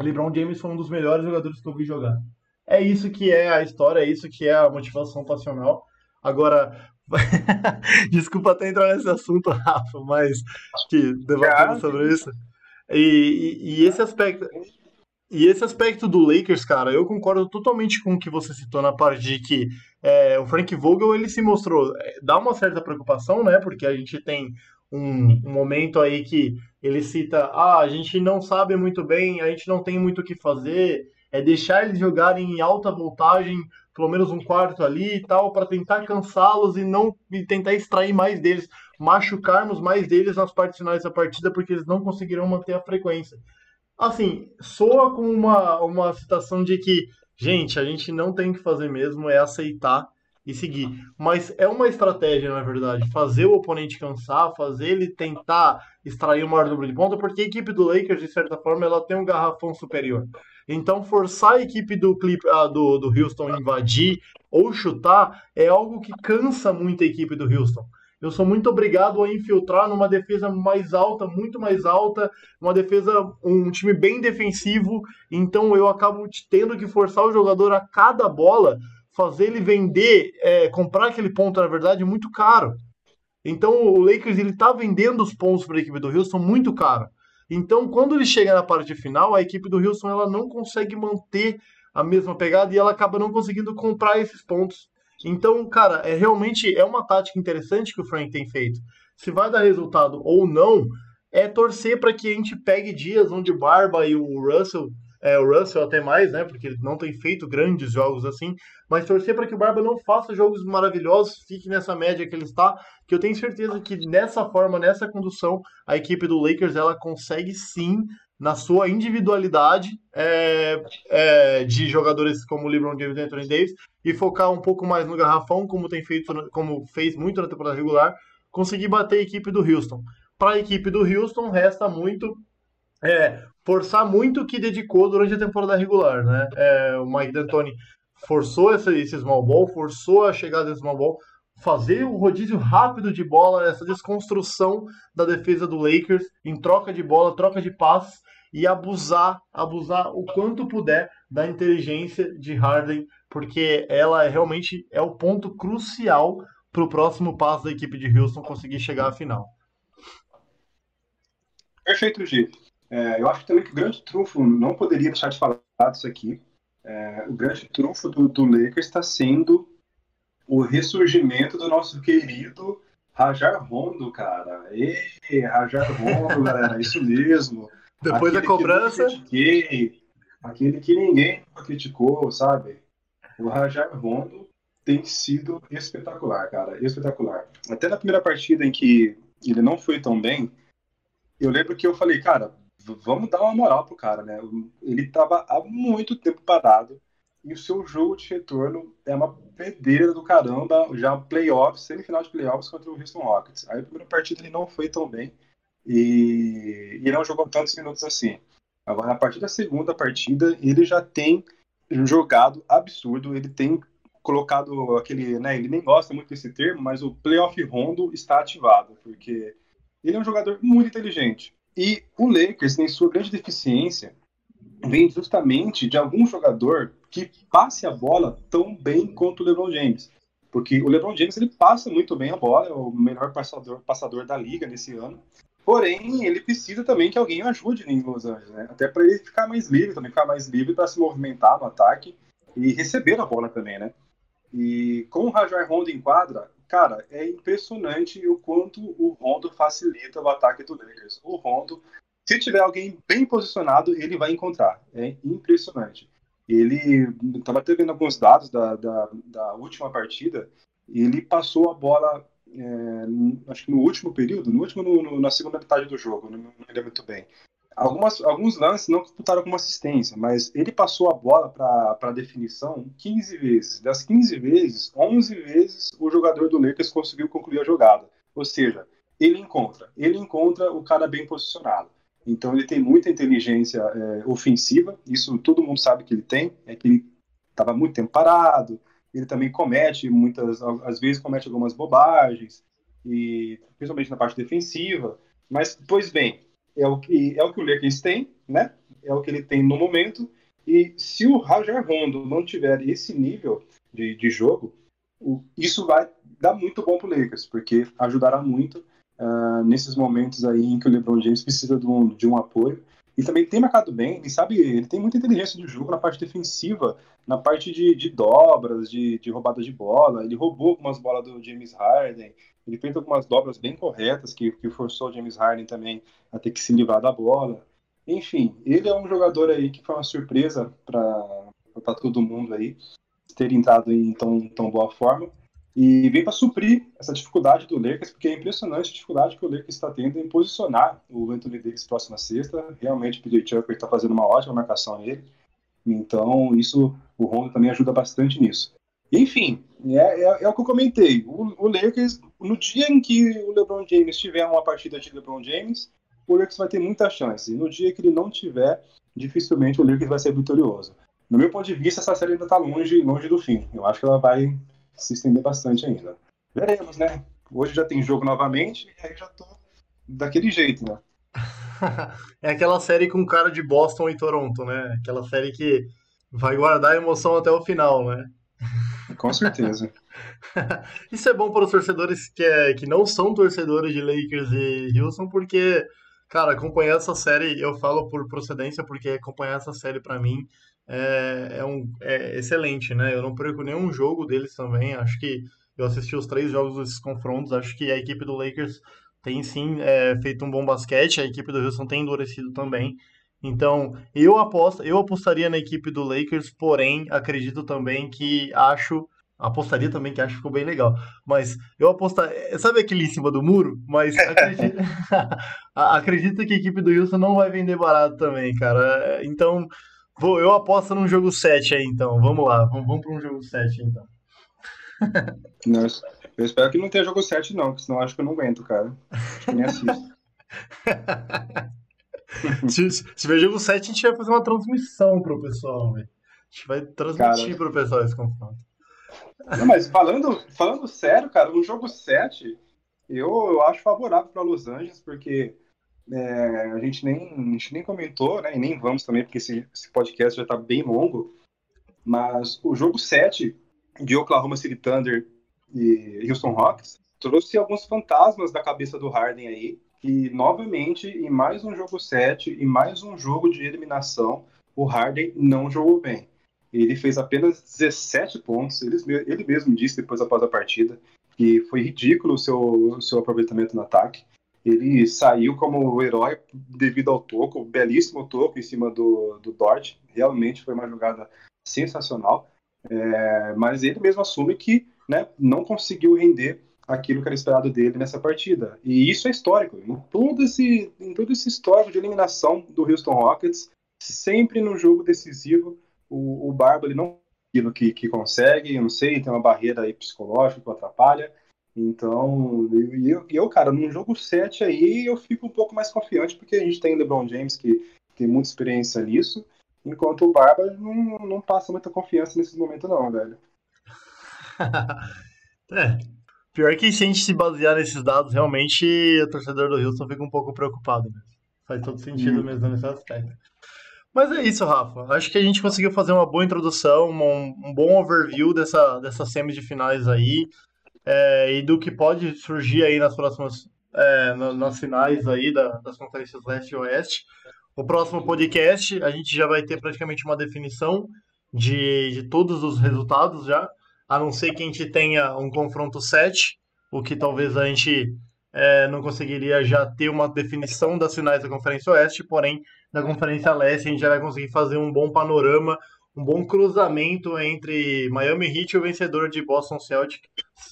LeBron James foi um dos melhores jogadores que eu vi jogar. É isso que é a história, é isso que é a motivação passional. Agora, desculpa até entrar nesse assunto, Rafa, mas que debatendo sobre isso. E, e- e esse aspecto. E esse aspecto do Lakers, cara, eu concordo totalmente com o que você citou na parte de que é, o Frank Vogel ele se mostrou. é, dá uma certa preocupação, né? Porque a gente tem um, um momento aí que ele cita: ah, a gente não sabe muito bem, a gente não tem muito o que fazer, é deixar eles jogarem em alta voltagem, pelo menos um quarto ali e tal, para tentar cansá-los e não e tentar extrair mais deles, machucarmos mais deles nas partes finais da partida, porque eles não conseguirão manter a frequência. Assim, soa com uma, uma citação de que, gente, a gente não tem que fazer mesmo, é aceitar e seguir. Mas é uma estratégia, na verdade, fazer o oponente cansar, fazer ele tentar extrair o maior número de pontos, porque a equipe do Lakers, de certa forma, ela tem um garrafão superior. Então, forçar a equipe do, Clip, ah, do, do Houston invadir ou chutar é algo que cansa muito a equipe do Houston. Eu sou muito obrigado a infiltrar numa defesa mais alta, muito mais alta, uma defesa, um time bem defensivo, então eu acabo tendo que forçar o jogador a cada bola, fazer ele vender, é, comprar aquele ponto, na verdade, muito caro. Então o Lakers ele tá vendendo os pontos para a equipe do Houston muito caro. Então quando ele chega na parte final, a equipe do Houston ela não consegue manter a mesma pegada e ela acaba não conseguindo comprar esses pontos. Então, cara, é realmente é uma tática interessante que o Frank tem feito. Se vai dar resultado ou não, é torcer para que a gente pegue dias onde o Barba e o Russell, é, o Russell até mais, né? Porque ele não tem feito grandes jogos assim, mas torcer para que o Barba não faça jogos maravilhosos, fique nessa média que ele está, que eu tenho certeza que nessa forma, nessa condução, a equipe do Lakers ela consegue sim na sua individualidade é, é, de jogadores como LeBron James e Anthony Davis e focar um pouco mais no garrafão, como tem feito, como fez muito na temporada regular, conseguir bater a equipe do Houston. Para a equipe do Houston resta muito é, forçar muito o que dedicou durante a temporada regular, né? É, o Mike D'Antoni forçou esse, small ball, forçou a chegada desse small ball, fazer o rodízio rápido de bola, essa desconstrução da defesa do Lakers em troca de bola, troca de passes e abusar, abusar o quanto puder da inteligência de Harden, porque ela realmente é o ponto crucial para o próximo passo da equipe de Houston conseguir chegar à final. Perfeito, G. É, eu acho também que o grande trunfo, não poderia deixar de falar disso aqui, é, o grande trunfo do, do Lakers está sendo o ressurgimento do nosso querido Rajar Rondo, cara. Ei, Rajar Rondo, galera, isso mesmo. Depois da cobrança. Que critiquei, aquele que ninguém criticou, sabe? O Rajar Rondo tem sido espetacular, cara, espetacular. Até na primeira partida em que ele não foi tão bem, eu lembro que eu falei, cara, vamos dar uma moral pro cara, né? Ele tava há muito tempo parado e o seu jogo de retorno é uma pedreira do caramba, já playoffs, semifinal de playoffs contra o Houston Rockets. Aí a primeira partida ele não foi tão bem e, e não jogou tantos minutos assim. Agora, a partir da segunda partida, ele já tem jogado absurdo, ele tem colocado aquele, né, ele nem gosta muito desse termo, mas o playoff rondo está ativado, porque ele é um jogador muito inteligente. E o Lakers tem sua grande deficiência vem justamente de algum jogador que passe a bola tão bem quanto o LeBron James. Porque o LeBron James ele passa muito bem a bola, é o melhor passador, passador da liga nesse ano. Porém, ele precisa também que alguém o ajude em Los Angeles, né? Até para ele ficar mais livre, também ficar mais livre para se movimentar no ataque e receber a bola também, né? E com o Rajar Rondo em quadra, cara, é impressionante o quanto o Rondo facilita o ataque do Lakers. O Rondo, se tiver alguém bem posicionado, ele vai encontrar. É impressionante. Ele estava até vendo alguns dados da, da, da última partida. Ele passou a bola é, acho que no último período, no último, no, no, na segunda metade do jogo, não, me lembro muito bem. Algumas, alguns lances não disputaram com assistência, mas ele passou a bola para definição 15 vezes. Das 15 vezes, 11 vezes o jogador do Lakers conseguiu concluir a jogada. Ou seja, ele encontra, ele encontra o cara bem posicionado. Então ele tem muita inteligência é, ofensiva, isso todo mundo sabe que ele tem, é que ele estava muito tempo parado, ele também comete muitas, às vezes comete algumas bobagens, e principalmente na parte defensiva. Mas, pois bem, é o que, é o, que o Lakers tem, né? É o que ele tem no momento. E se o Rajar Rondo não tiver esse nível de, de jogo, o, isso vai dar muito bom para o Lakers, porque ajudará muito uh, nesses momentos aí em que o LeBron James precisa de um, de um apoio. E também tem marcado bem, ele sabe, ele tem muita inteligência de jogo na parte defensiva, na parte de, de dobras, de, de roubada de bola. Ele roubou algumas bolas do James Harden, ele fez algumas dobras bem corretas que, que forçou o James Harden também a ter que se livrar da bola. Enfim, ele é um jogador aí que foi uma surpresa para todo mundo aí ter entrado em tão, tão boa forma. E vem para suprir essa dificuldade do Lakers, porque é impressionante a dificuldade que o Lakers está tendo em posicionar o Anthony Davis próxima sexta. Realmente o PJ Tucker está fazendo uma ótima marcação nele. Então, isso, o Rondo também ajuda bastante nisso. Enfim, é, é, é o que eu comentei. O, o, Lakers, no dia em que o LeBron James tiver uma partida de LeBron James, o Lakers vai ter muita chance. E no dia que ele não tiver, dificilmente o Lakers vai ser vitorioso. No meu ponto de vista, essa série ainda está longe, longe do fim. Eu acho que ela vai se estender bastante ainda. Veremos, né? Hoje já tem jogo novamente e aí já tô daquele jeito, né? é aquela série com cara de Boston e Toronto, né? Aquela série que vai guardar a emoção até o final, né? Com certeza. Isso é bom para os torcedores que, é, que não são torcedores de Lakers e Houston, porque, cara, acompanhar essa série, eu falo por procedência, porque acompanhar essa série para mim é, é, um, é excelente, né? Eu não perco nenhum jogo deles também. Acho que eu assisti os três jogos desses confrontos. Acho que a equipe do Lakers tem sim é, feito um bom basquete, a equipe do Houston tem endurecido também. Então, eu aposto, eu apostaria na equipe do Lakers, porém, acredito também que acho. Apostaria também que acho que ficou bem legal. Mas eu apostaria. Sabe aquele em cima do muro? Mas acredito, acredito que a equipe do Houston não vai vender barato também, cara. Então, vou, eu aposto num jogo 7 aí, então. Vamos lá, vamos, vamos para um jogo 7 então. Nossa, eu espero que não tenha jogo 7, não, porque senão acho que eu não aguento, cara. Acho que nem assisto. se, se tiver jogo 7, a gente vai fazer uma transmissão pro pessoal, velho. A gente vai transmitir Cara. pro pessoal esse confronto. Não, mas falando, falando sério, cara, no jogo 7, eu, eu acho favorável para Los Angeles, porque é, a, gente nem, a gente nem comentou, né? E nem vamos também, porque esse, esse podcast já tá bem longo. Mas o jogo 7 de Oklahoma City Thunder e Houston Rockets trouxe alguns fantasmas da cabeça do Harden aí. E novamente, em mais um jogo 7, e mais um jogo de eliminação, o Harden não jogou bem. Ele fez apenas 17 pontos. Ele, ele mesmo disse depois após a partida que foi ridículo o seu, o seu aproveitamento no ataque. Ele saiu como herói devido ao toco, belíssimo toco em cima do, do Dort. Realmente foi uma jogada sensacional. É, mas ele mesmo assume que né, não conseguiu render aquilo que era esperado dele nessa partida. E isso é histórico. Em todo esse, em todo esse histórico de eliminação do Houston Rockets, sempre no jogo decisivo, o, o Barba ele não aquilo que, que consegue, não sei, tem uma barreira aí psicológica que atrapalha. Então, e eu, eu, cara, num jogo 7 aí eu fico um pouco mais confiante, porque a gente tem o LeBron James que tem muita experiência nisso, enquanto o Barba não, não passa muita confiança nesse momento, não, velho. é. Pior que se a gente se basear nesses dados, realmente o torcedor do Houston fica um pouco preocupado mesmo. Faz todo sentido Hum. mesmo nesse aspecto. Mas é isso, Rafa. Acho que a gente conseguiu fazer uma boa introdução, um, um bom overview dessa, dessas semis de finais aí, é, e do que pode surgir aí nas próximas, é, na- nas finais aí da- das conferências leste e oeste. O próximo podcast, a gente já vai ter praticamente uma definição de, de todos os resultados já, a não ser que a gente tenha um confronto 7, o que talvez a gente é, não conseguiria já ter uma definição das finais da Conferência Oeste, porém, na Conferência Leste a gente já vai conseguir fazer um bom panorama, um bom cruzamento entre Miami Heat o vencedor de Boston Celtics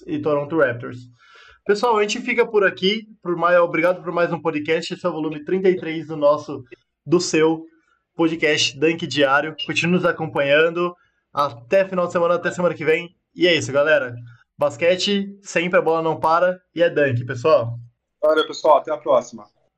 e Toronto Raptors. Pessoal, a gente fica por aqui. Por mais, obrigado por mais um podcast. Esse é o volume 33 do nosso, do seu podcast Dunk Diário. Continue nos acompanhando. Até final de semana, até semana que vem. E é isso, galera. Basquete, sempre a bola não para e é dunk, pessoal. Olha, pessoal, até a próxima.